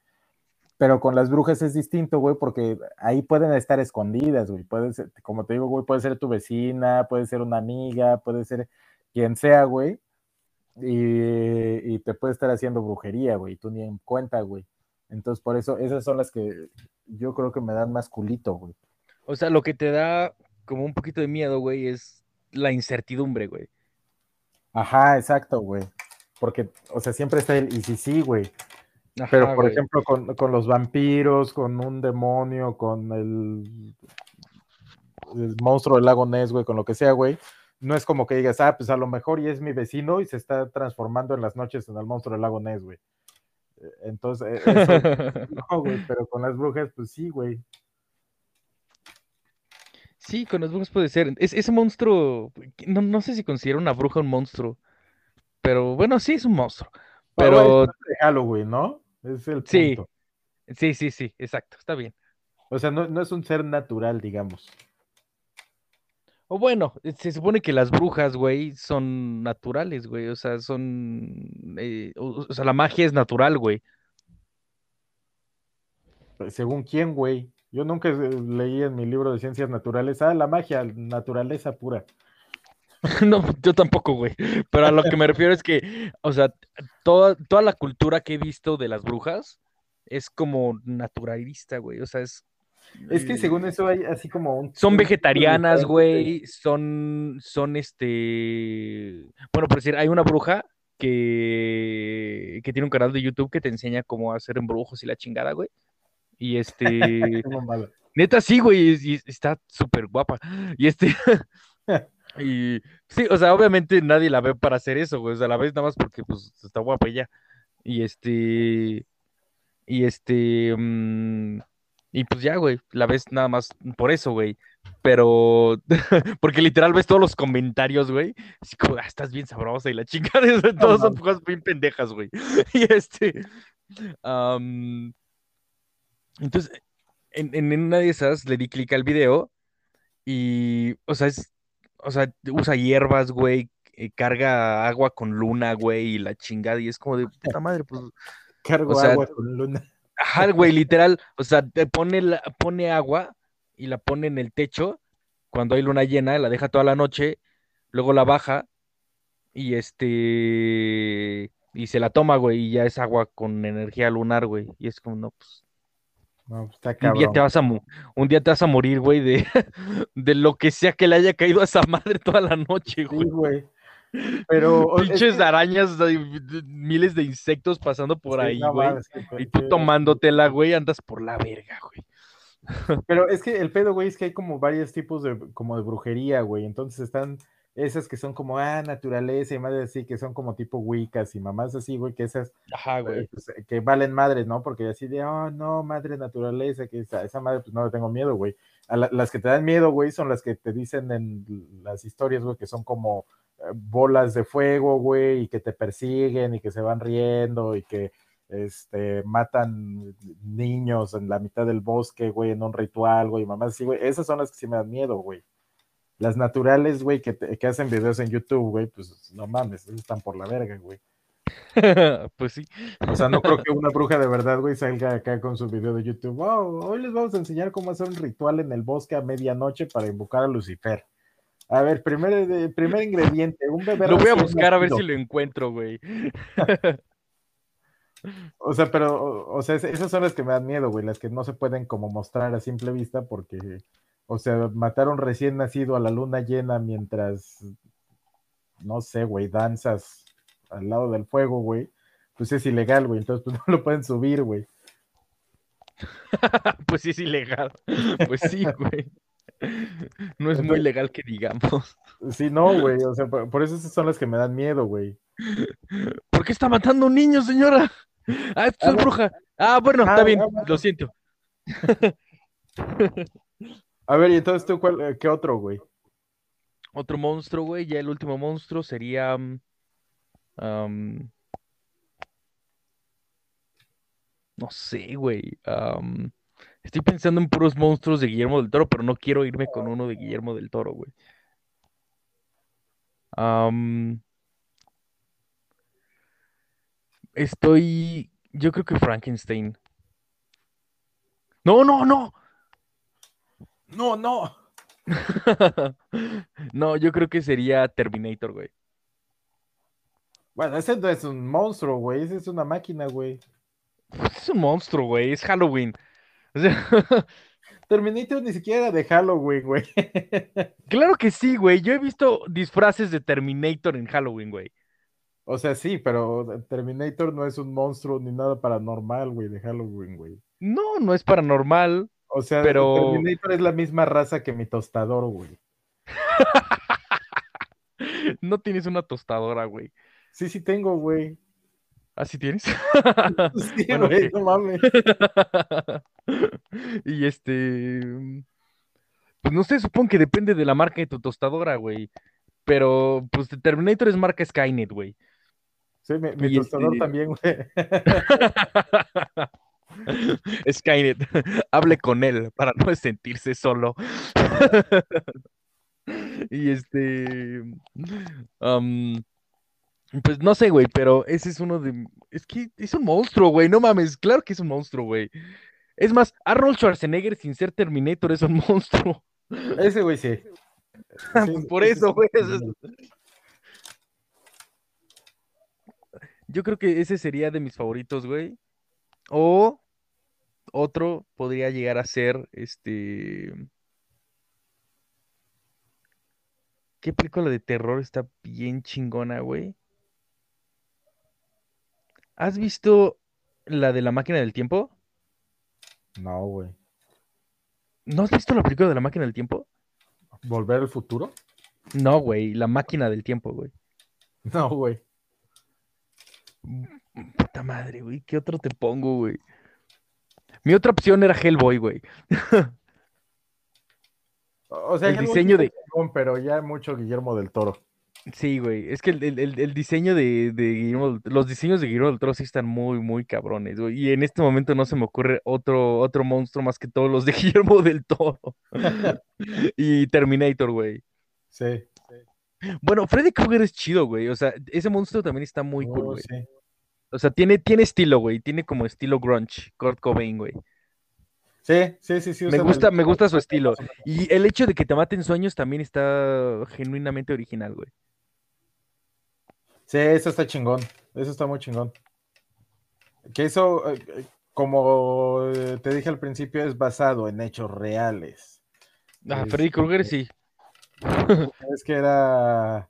Pero con las brujas es distinto, güey, porque ahí pueden estar escondidas, güey. Puede ser, como te digo, güey, puede ser tu vecina, puede ser una amiga, puede ser quien sea, güey. Y, y te puede estar haciendo brujería, güey. Tú ni en cuenta, güey. Entonces, por eso, esas son las que yo creo que me dan más culito, güey. O sea, lo que te da como un poquito de miedo, güey, es la incertidumbre, güey. Ajá, exacto, güey. Porque, o sea, siempre está el, y sí, sí, güey. Ajá, Pero, por güey. ejemplo, con, con los vampiros, con un demonio, con el, el monstruo del lago Ness, güey, con lo que sea, güey, no es como que digas, ah, pues a lo mejor y es mi vecino y se está transformando en las noches en el monstruo del lago Ness, güey. Eh, Entonces, eso, <laughs> no, güey, pero con las brujas, pues sí, güey. Sí, con las brujas puede ser. Es, ese monstruo, no, no sé si considero una bruja un monstruo, pero bueno, sí es un monstruo. Pero de Halloween, ¿no? Es el Sí. punto. sí, sí, sí, exacto, está bien. O sea, no, no es un ser natural, digamos. O bueno, eh, se supone que las brujas, güey, son naturales, güey. O sea, son. eh, o, o sea, la magia es natural, güey. Según quién, güey. Yo nunca eh, leí en mi libro de ciencias naturales, ah, la magia, naturaleza pura. <laughs> No, yo tampoco, güey. Pero a lo que me refiero es que, o sea, toda, toda la cultura que he visto de las brujas es como naturalista, güey. O sea, es. Es que según eso hay así como un... Son vegetarianas, güey. Son, son este. Bueno, por decir, hay una bruja que, que tiene un canal de YouTube que te enseña cómo hacer embrujos y la chingada, güey. Y este. <laughs> Neta, sí, güey. Y, y está súper guapa. Y este. <laughs> Y sí, o sea, obviamente nadie la ve para hacer eso, güey. O sea, la ves nada más porque pues está guapa ya. Y este. Y este. mm, y pues ya, güey. La ves nada más por eso, güey. Pero. <laughs> Porque literal ves todos los comentarios, güey. Así como, ah, estás bien sabrosa y la <laughs> chingada. Todos son cosas bien pendejas, güey. <laughs> Y este. am, entonces, en, en una de esas le di clic al video. Y, o sea, es, o sea, usa hierbas, güey, eh, carga agua con luna, güey, y la chingada, y es como de puta madre, pues, Cargo O sea, agua con luna. Ajá, güey, literal, o sea, te pone, la- pone agua y la pone en el techo cuando hay luna llena, la deja toda la noche, luego la baja y este, y se la toma, güey, y ya es agua con energía lunar, güey, y es como, no, pues, No, pues, está un día cabrón. te vas a, un día te vas a morir, güey, de, <laughs> de lo que sea que le haya caído a esa madre toda la noche, Sí, güey. Pero... Pinches arañas, miles de insectos pasando por ahí, güey. Y tú tomándotela, güey, andas por la verga, güey. <laughs> Pero es que el pedo, güey, es que hay como varios tipos de, como de brujería, güey. Entonces están esas que son como, ah, naturaleza y madres así, que son como tipo wiccas y mamás así, güey, que esas, Ajá, güey. pues, que valen madres, ¿no? Porque así de, oh, no, madre naturaleza, que esa, esa madre, pues no le tengo miedo, güey. A la- las que te dan miedo, güey, son las que te dicen en las historias, güey, que son como eh, bolas de fuego, güey, y que te persiguen y que se van riendo y que este, matan niños en la mitad del bosque, güey, en un ritual, güey, mamás así, güey. Esas son las que sí me dan miedo, güey. Las naturales, güey, que, te- que hacen videos en YouTube, güey, pues no mames, están por la verga, güey. <laughs> Pues sí. O sea, no creo que una bruja de verdad, güey, salga acá con su video de YouTube. Wow, hoy les vamos a enseñar cómo hacer un ritual en el bosque a medianoche para invocar a Lucifer. A ver, primer, eh, primer ingrediente, un bebé. Lo voy a buscar a ver si lo encuentro, güey. <laughs> O sea, pero, o, o sea, es- esas son las que me dan miedo, güey, las que no se pueden como mostrar a simple vista porque, o sea, matar a un recién nacido a la luna llena mientras, no sé, güey, danzas al lado del fuego, güey, pues es ilegal, güey, entonces pues <laughs> no lo pueden subir, güey. <laughs> Pues sí es ilegal. Pues sí, güey. <laughs> No es muy legal que digamos. Sí, no, güey, o sea, por, por eso esas son las que me dan miedo, güey. <laughs> ¿Por qué está matando a un niño, señora? <laughs> Ah, esto Ah, es no. bruja. Ah, bueno, Ah, está bien, ah, lo siento. A ver, y entonces tú, cuál, eh, ¿qué otro, güey? Otro monstruo, güey. Ya el último monstruo sería. mm, no sé, güey. am, estoy pensando en puros monstruos de Guillermo del Toro, pero no quiero irme con uno de Guillermo del Toro, güey. Estoy. Yo creo que Frankenstein. No, no, no. No, no. <laughs> No, yo creo que sería Terminator, güey. Bueno, ese no es un monstruo, güey, ese es una máquina, güey. Es un monstruo, güey. Es Halloween. O sea, <laughs> Terminator ni siquiera era de Halloween, güey. <laughs> claro que sí, güey. Yo he visto disfraces de Terminator en Halloween, güey. O sea, sí, pero Terminator no es un monstruo ni nada paranormal, güey, de Halloween, güey. No, no es paranormal. O sea, Pero- Terminator es la misma raza que mi tostador, güey. <laughs> No tienes una tostadora, güey. Sí, sí tengo, güey. ¿Ah, sí tienes? Sí, Bueno, güey, ok. no mames. <laughs> Y este. Pues no sé, supongo que depende de la marca de tu tostadora, güey. Pero, pues Terminator es marca Skynet, güey. Sí, mi, mi tostador este- también, güey. <laughs> Skynet, <laughs> hable con él para no sentirse solo. Y este. pues no sé, güey, pero ese es uno de. Es que es un monstruo, güey, no mames, claro que es un monstruo, güey. Es más, Arnold Schwarzenegger sin ser Terminator es un <laughs> monstruo. Ese güey sí. Por eso, güey. Yo creo que ese sería de mis favoritos, güey. O otro podría llegar a ser este. ¿Qué película de terror está bien chingona, güey? ¿Has visto la de la máquina del tiempo? No, güey. ¿No has visto la película de la máquina del tiempo? ¿Volver al futuro? No, güey, la máquina del tiempo, güey. No, güey. Puta madre, güey, ¿qué otro te pongo, güey? Mi otra opción era Hellboy, güey. O sea, El Hellboy diseño de- Pero ya mucho Guillermo del Toro. Sí, güey. Es que el, el- el- diseño de, de Guillermo, los diseños de Guillermo del Toro sí están muy, muy cabrones, güey. Y en este momento no se me ocurre otro, otro monstruo más que todos los de <laughs> Guillermo del Toro. <laughs> Y Terminator, güey. Sí. Bueno, Freddy Krueger es chido, güey. O sea, ese monstruo también está muy cool, Oh, güey. sí. O sea, tiene, tiene estilo, güey. Tiene como estilo grunge, Kurt Cobain, güey. Sí, sí, sí, sí. Me gusta, el- me gusta su estilo. Y el hecho de que te maten sueños también está genuinamente original, güey. Sí, eso está chingón. Eso está muy chingón. Que eso, eh, eh, como eh, te dije al principio, es basado en hechos reales. Ah, Es- Freddy Krueger sí. Es que era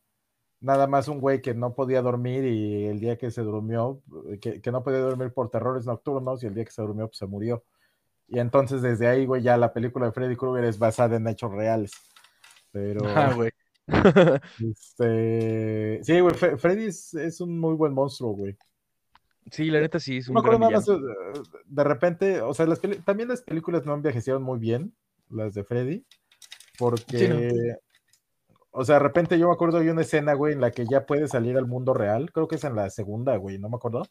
nada más un güey que no podía dormir y el día que se durmió, que, que no podía dormir por terrores nocturnos y el día que se durmió, pues se murió. Y entonces desde ahí, güey, ya la película de Freddy Krueger es basada en hechos reales. Pero. Ah, güey. <laughs> este. Sí, güey, Freddy es, es, un muy buen monstruo, güey. Sí, la neta sí es un no gran más, eh, de repente, o sea, las también las películas no envejecieron muy bien, las de Freddy, porque, o sea, de repente yo me acuerdo de una escena, güey, en la que ya puede salir al mundo real, creo que es en la segunda, güey, no me acuerdo,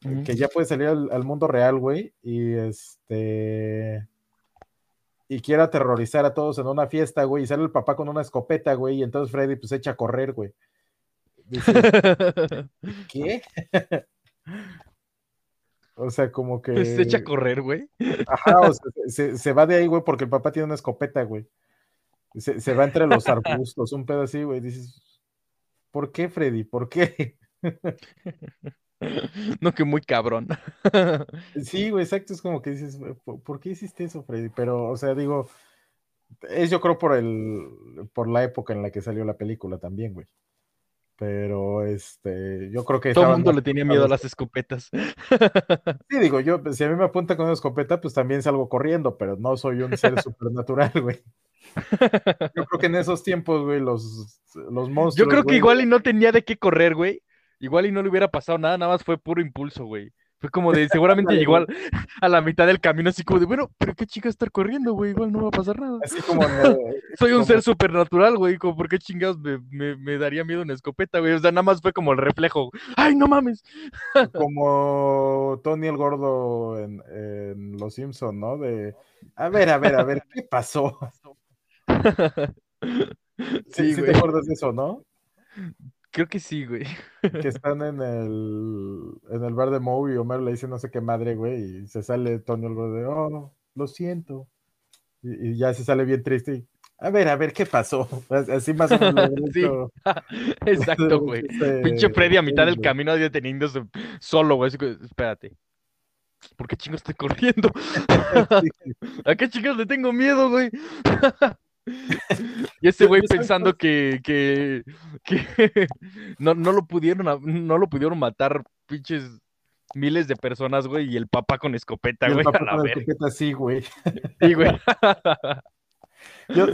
que ya puede salir al, mundo real, güey, y este, y quiere aterrorizar a todos en una fiesta, güey, y sale el papá con una escopeta, güey, y entonces Freddy pues echa a correr, güey. <laughs> ¿Qué? <laughs> O sea, como que. Se echa a correr, güey. Ajá, o sea, se, va de ahí, güey, porque el papá tiene una escopeta, güey. Se, va entre los arbustos, un pedo así, güey. Dices, ¿por qué, Freddy? ¿Por qué? <laughs> <laughs> No, que muy cabrón. <laughs> Sí, güey, exacto. Es como que dices, ¿por qué hiciste eso, Freddy? Pero, o sea, digo, es yo creo por el, por la época en la que salió la película también, güey. Pero este, yo creo que. Todo el mundo le tenía miedo a las escopetas. Sí, digo, yo, si a mí me apunta con una escopeta, pues también salgo corriendo, pero no soy un ser supernatural, <laughs> güey. Yo creo que en esos tiempos, güey, los, los monstruos. Yo creo que igual y no tenía de qué correr, güey. Igual y no le hubiera pasado nada, nada más fue puro impulso, güey. Fue como de, seguramente llegó <laughs> a la mitad del camino, así como de, bueno, pero qué chica estar corriendo, güey, igual no va a pasar nada. Así como. <laughs> Soy un ser supernatural, güey, como, ¿por qué chingados me, daría miedo una escopeta, güey? O sea, nada más fue como el reflejo. ¡Ay, no mames! Como Tony el Gordo en, Los Simpson, ¿no? De, a ver, a ver, a ver, ¿qué pasó? <laughs> sí, sí te acuerdas de eso, ¿no? Creo que sí, güey. Que están en el, en el bar de Moe y Omar le dice no sé qué madre, güey, y se sale Tony algo de, oh, lo siento. Y, ya se sale bien triste y, a ver, a ver, ¿qué pasó? <laughs> Así más o menos. <laughs> sí. <laughs> Exacto, güey. Pinche Freddy a mitad del camino deteniéndose solo, güey. Espérate. ¿Por qué chingos estoy corriendo? ¿A qué chingos le tengo miedo, güey? <laughs> Y ese güey pensando que, que, <laughs> no, no, lo pudieron, no lo pudieron matar pinches miles de personas, güey, y el papá con escopeta, güey. <laughs> El con escopeta, sí, güey. Sí, güey.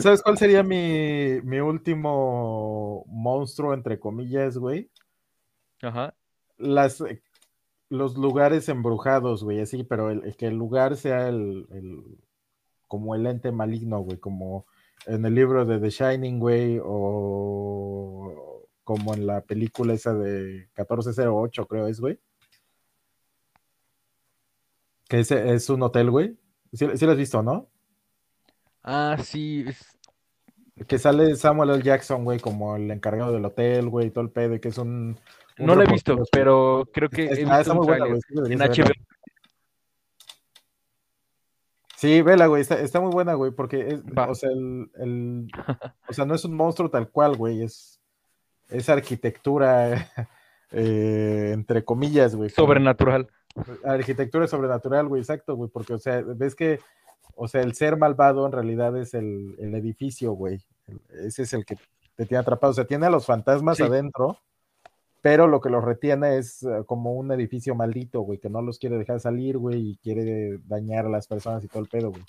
¿Sabes cuál sería mi, mi último monstruo, entre comillas, güey? Ajá. Las, los lugares embrujados, güey, así, pero el, que el lugar sea el, el, como el ente maligno, güey, como en el libro de The Shining, güey, o como en la película esa de 1408, creo es, güey. Que es, es un hotel, güey. ¿Sí, lo has visto, no? Ah, sí. Que sale Samuel L. Jackson, güey, como el encargado del hotel, güey, y todo el pedo, que es un... no lo he visto, pero creo que he visto muy buena, en HBO. Sí, vela, güey, está, muy buena, güey, porque es, o sea, el, <laughs> o sea, no es un monstruo tal cual, güey, es, es arquitectura, <laughs> eh, entre comillas, güey. Sobrenatural. Arquitectura sobrenatural, güey, exacto, güey, porque, o sea, ves que, o sea, el ser malvado en realidad es el, edificio, güey, ese es el que te tiene atrapado, o sea, tiene a los fantasmas adentro, pero lo que los retiene es eh, como un edificio maldito, güey, que no los quiere dejar salir, güey, y quiere dañar a las personas y todo el pedo, güey.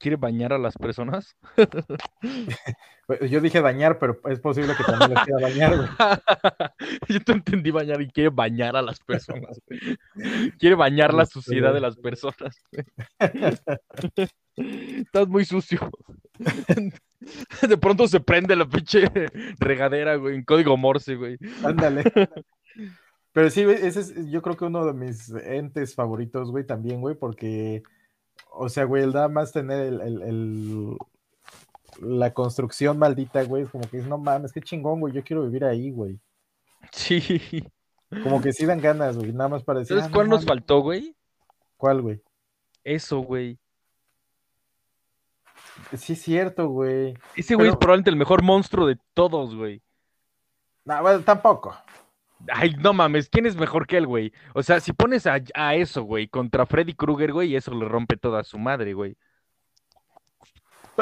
¿Quiere bañar a las personas? <laughs> Yo dije dañar, pero es posible que también les quiera bañar, güey. <laughs> Yo te entendí bañar y quiere bañar a las personas. <laughs> Quiere bañar la suciedad de las personas. Estás muy sucio. <laughs> De pronto se prende la pinche <laughs> regadera, güey, en código Morse, güey. Ándale. <laughs> Pero sí, ese es yo creo que uno de mis entes favoritos, güey, también, güey, porque, o sea, güey, el da más tener el, la construcción maldita, güey, es como que es, no mames, qué chingón, güey, yo quiero vivir ahí, güey. Sí. Como que sí dan ganas, güey, nada más para decir. ¿Sabes ah, cuál nos faltó, güey? ¿Cuál, güey? Eso, güey. Sí, es cierto, güey. Ese güey es probablemente el mejor monstruo de todos, güey. No, bueno, tampoco. Ay, no mames, ¿quién es mejor que él, güey? O sea, si pones a, eso, güey, contra Freddy Krueger, güey, eso le rompe toda su madre, güey.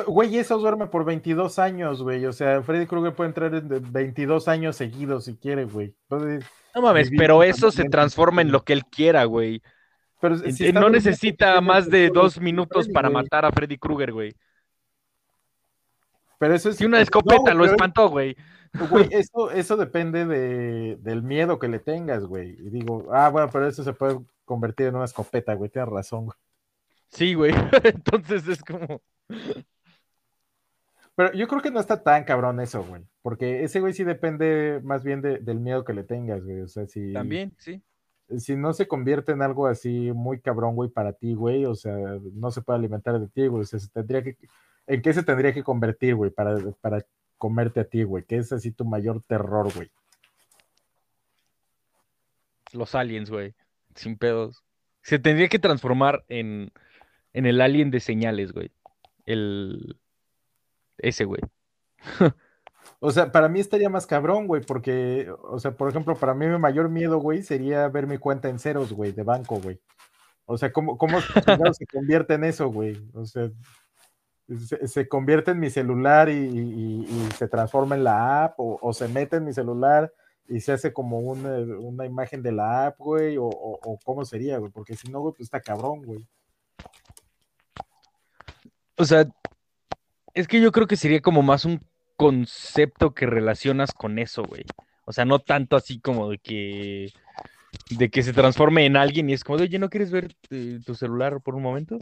Güey, eso duerme por 22 años, güey. O sea, Freddy Krueger puede entrar en 22 años seguidos si quiere, güey. No mames, pero eso se transforma en lo que él quiera, güey. Pero si está no necesita más de dos Freddy, minutos para matar a Freddy Krueger, güey. Pero eso es. Si una no, escopeta lo espantó, güey. Güey, <laughs> eso, eso depende de, del miedo que le tengas, güey. Y digo, ah, bueno, pero eso se puede convertir en una escopeta, güey. Tienes razón, güey. Sí, güey. <laughs> Entonces es como. Pero yo creo que no está tan cabrón eso, güey. Porque ese güey sí depende más bien de- del miedo que le tengas, güey. O sea, si, También, sí. si no se convierte en algo así muy cabrón, güey, para ti, güey, o sea, no se puede alimentar de ti, güey. O sea, se tendría que. ¿En qué se tendría que convertir, güey, para, para comerte a ti, güey? Que es así tu mayor terror, güey. Los aliens, güey. Sin pedos. Se tendría que transformar en, en el alien de señales, güey. El. Ese, güey. <laughs> O sea, para mí estaría más cabrón, güey, porque, o sea, por ejemplo, para mí mi mayor miedo, güey, sería ver mi cuenta en ceros, güey, de banco, güey. O sea, ¿cómo, cómo <laughs> se convierte en eso, güey? O sea, se, convierte en mi celular y, se transforma en la app, o, se mete en mi celular y se hace como una, una imagen de la app, güey, o- o cómo sería, güey, porque si no, güey, pues está cabrón, güey. O sea, es que yo creo que sería como más un concepto que relacionas con eso, güey. O sea, no tanto así como de que de que se transforme en alguien y es como oye, ¿no quieres ver eh, tu celular por un momento?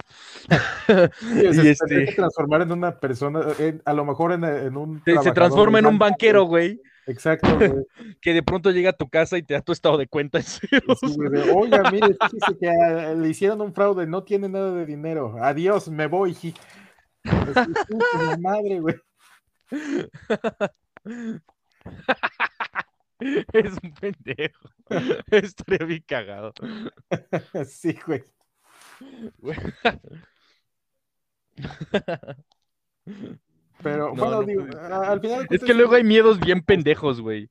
<laughs> Y se este transformar en una persona, en- a lo mejor en, en un... se- transforma en un banquero, güey, Exacto, güey. <laughs> que de pronto llega a tu casa y te da tu estado de cuenta. <laughs> Sí, güey, Oiga, mire, fíjese que ah, le hicieron un fraude, no tiene nada de dinero. Adiós, me voy. madre, güey. <laughs> Es un pendejo. <laughs> Estaría bien cagado. <laughs> Sí, güey. güey. Pero No, bueno, no digo, al final. Es que luego hay miedos bien pendejos, güey.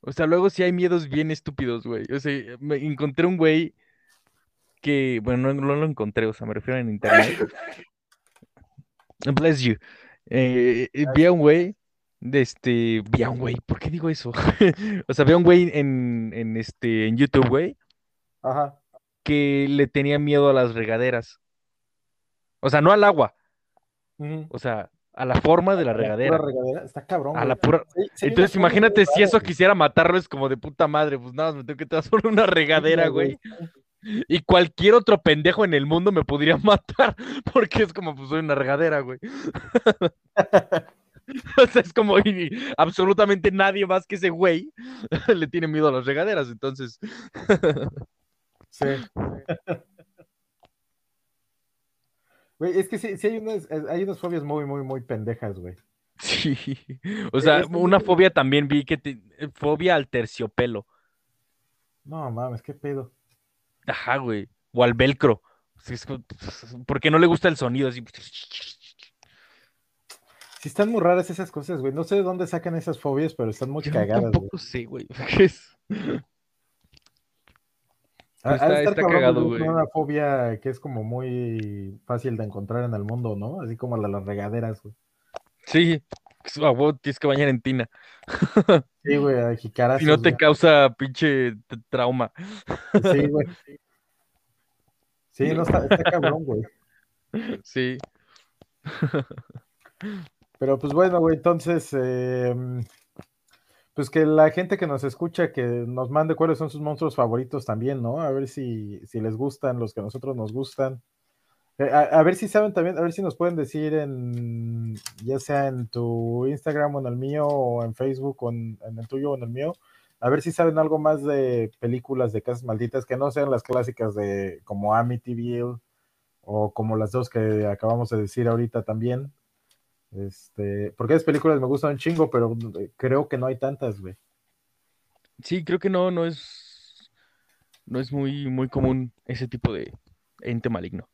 O sea, luego sí hay miedos bien estúpidos, güey. O sea, me encontré un güey que, bueno, no, no lo encontré, o sea, me refiero en internet. Bless you. Eh, eh, vi a un güey, de este, vi a un güey, ¿por qué digo eso? <laughs> O sea, vi a un güey en, en, este, en YouTube, güey, Ajá. que le tenía miedo a las regaderas. O sea, no al agua, o sea, a la forma de la A la pura regadera. regadera, Está cabrón. A güey. la pura... Sí, sí, Entonces, imagínate si eso quisiera matarlo, es como de puta madre, pues nada, me tengo que transformar <laughs> en una regadera, güey. Y cualquier otro pendejo en el mundo me podría <laughs> matar, porque es como, pues soy una regadera, güey. <laughs> O sea, es como y absolutamente nadie más que ese güey <laughs> le tiene miedo a las regaderas, entonces. Sí. Güey, es que sí, sí hay unas, eh, hay unas fobias muy, muy, muy pendejas, güey. <laughs> Sí. O sea, es una fobia también vi que te- fobia al terciopelo. No mames, qué pedo. Ajá, güey. O al velcro. Porque no le gusta el sonido así. Sí, están muy raras esas cosas, güey. No sé de dónde sacan esas fobias, pero están muy Yo cagadas, güey. tampoco sé, güey. <laughs> ¿Qué es? Ha- ha de Está- estar está cagado, güey, güey. Una fobia que es como muy fácil de encontrar en el mundo, ¿no? Así como la, las regaderas, güey. Sí. Es- a huevo tienes que bañar en tina. <laughs> Sí, güey, a jicarazos, Si no te güey. causa pinche trauma. Sí, güey. <laughs> Sí, no está, está cabrón, güey. Sí. Pero pues bueno, güey, entonces, eh, pues que la gente que nos escucha, que nos mande cuáles son sus monstruos favoritos también, ¿no? A ver si, si les gustan los que a nosotros nos gustan. Eh, a, a ver si saben también, a ver si nos pueden decir en, ya sea en tu Instagram o en el mío, o en Facebook, o en, en el tuyo o en el mío, a ver si saben algo más de películas de casas malditas que no sean las clásicas de como Amityville o como las dos que acabamos de decir ahorita también. Este, porque esas películas me gustan un chingo, pero eh, creo que no hay tantas, güey. Sí, creo que no, no es. No es muy, muy común ese tipo de ente maligno.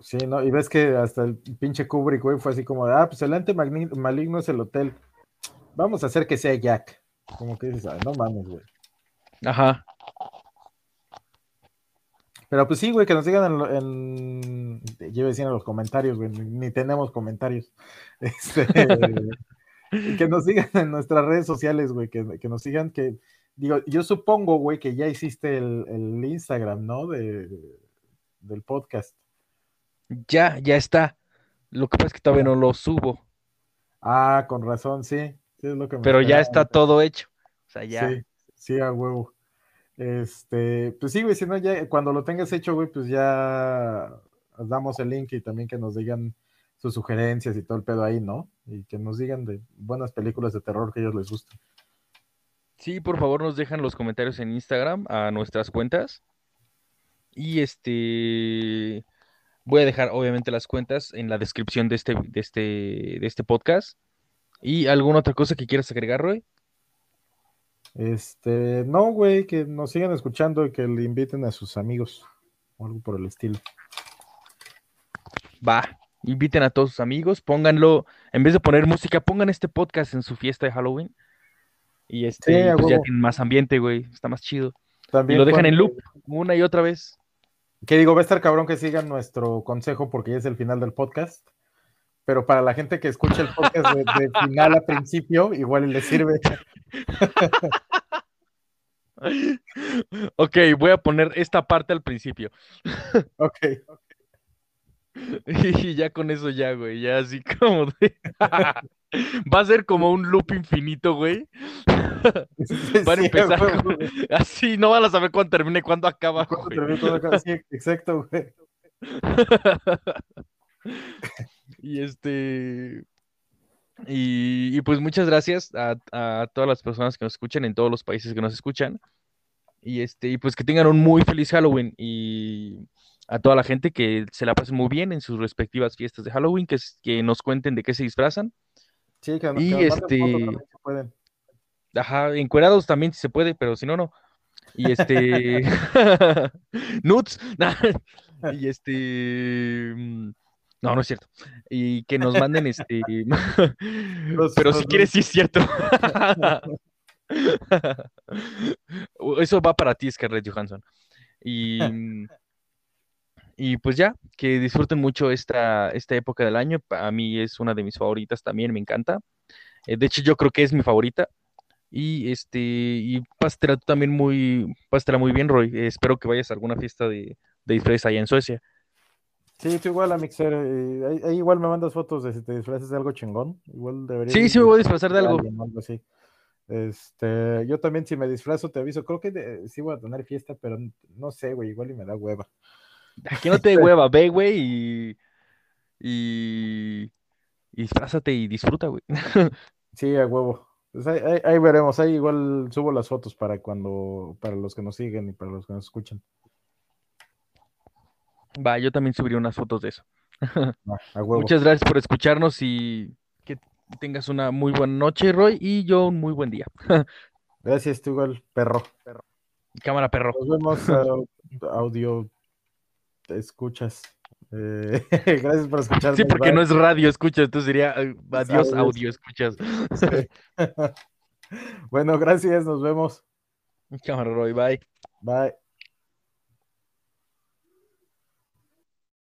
Sí, ¿no? Y ves que hasta el pinche Kubrick, güey, fue así como de, ah, pues el ente maligno es el hotel. Vamos a hacer que sea Jack. Como que dices, "Ay, no mames, güey. Ajá. Pero pues sí, güey, que nos digan en, en yo iba a decir en los comentarios, güey, ni, tenemos comentarios. <laughs> Este, que nos digan en nuestras redes sociales, güey, que, que nos sigan, que digo, yo supongo, güey, que ya hiciste el, el Instagram, ¿no? De, del podcast. Ya, ya está. Lo que pasa es que todavía no lo subo. Ah, con razón, sí. sí es lo que me Pero ya está todo hecho. O sea, ya. Sí, sí, a huevo. Este, pues sí, güey, si no, ya cuando lo tengas hecho, güey, pues ya damos el link y también que nos digan sus sugerencias y todo el pedo ahí, ¿no? Y que nos digan de buenas películas de terror que a ellos les gusten. Sí, por favor nos dejan los comentarios en Instagram a nuestras cuentas. Y este voy a dejar obviamente las cuentas en la descripción de este, de este, de este podcast. ¿Y alguna otra cosa que quieras agregar, Roy? Este, no, güey, que nos sigan escuchando y que le inviten a sus amigos o algo por el estilo. Va, inviten a todos sus amigos, pónganlo, en vez de poner música, pongan este podcast en su fiesta de Halloween. Y este, Sí, y pues ya tienen más ambiente, güey, está más chido. Y También lo dejan en loop una y otra vez. Que digo, va a estar cabrón que sigan nuestro consejo porque ya es el final del podcast. Pero para la gente que escucha el podcast de, de <laughs> final a principio, igual y les sirve. <laughs> Ok, voy a poner esta parte al principio. <laughs> Ok. Y ya con eso ya, güey, ya así como de... Va a ser como un loop infinito, güey. Van a empezar güey. Así, no van a saber cuándo termina y cuándo acaba, ¿Cuándo güey. termina todo acá? Sí, exacto, güey. Y este... Y, y pues muchas gracias a, a todas las personas que nos escuchan en todos los países que nos escuchan. Y este, y pues que tengan un muy feliz Halloween y a toda la gente que se la pasen muy bien en sus respectivas fiestas de Halloween, que, nos cuenten de qué se disfrazan. Sí, que, Y que este- pueden. Ajá, encuerados también si se puede, pero si no, no. Y este. <laughs> <laughs> Nuts. <laughs> Y este. No, no es cierto. Y que nos manden este. Los- <laughs> <laughs> Pero los si quieres, sí es cierto. <laughs> Eso va para ti, Scarlett Johansson. Y. mm, Y pues ya, que disfruten mucho esta, esta época del año. A mí es una de mis favoritas también, me encanta. Eh, de hecho, yo creo que es mi favorita. Y este, y pásatela tú también muy, pásatela muy bien, Roy. Eh, espero que vayas a alguna fiesta de, de disfraz allá en Suecia. Sí, tú igual a Mixer. eh, ahí, ahí igual me mandas fotos de si te disfraces de algo chingón. Igual debería. Sí, sí me voy a disfrazar de algo. así. Este, yo también si me disfrazo te aviso. Creo que de- sí voy a tener fiesta, pero no sé, güey, igual y me da hueva. Aquí no te dé <laughs> hueva, ve, güey, y, y, y disfrázate y disfruta, güey. <laughs> Sí, a huevo. Pues ahí, ahí- ahí veremos. Ahí igual subo las fotos para cuando, para los que nos siguen y para los que nos escuchan. Va, yo también subiría unas fotos de eso. <laughs> Va, a huevo. Muchas gracias por escucharnos y que tengas una muy buena noche, Roy, y yo un muy buen día. <laughs> Gracias, tú igual, perro. Cámara, perro. Nos vemos <laughs> au- audio. Te escuchas. Eh, gracias por escucharnos. Sí, porque bye. no es radio, escucha, entonces diría eh, adiós, audio, escuchas. bueno, gracias, nos vemos. Cámara, Roy, bye. Bye.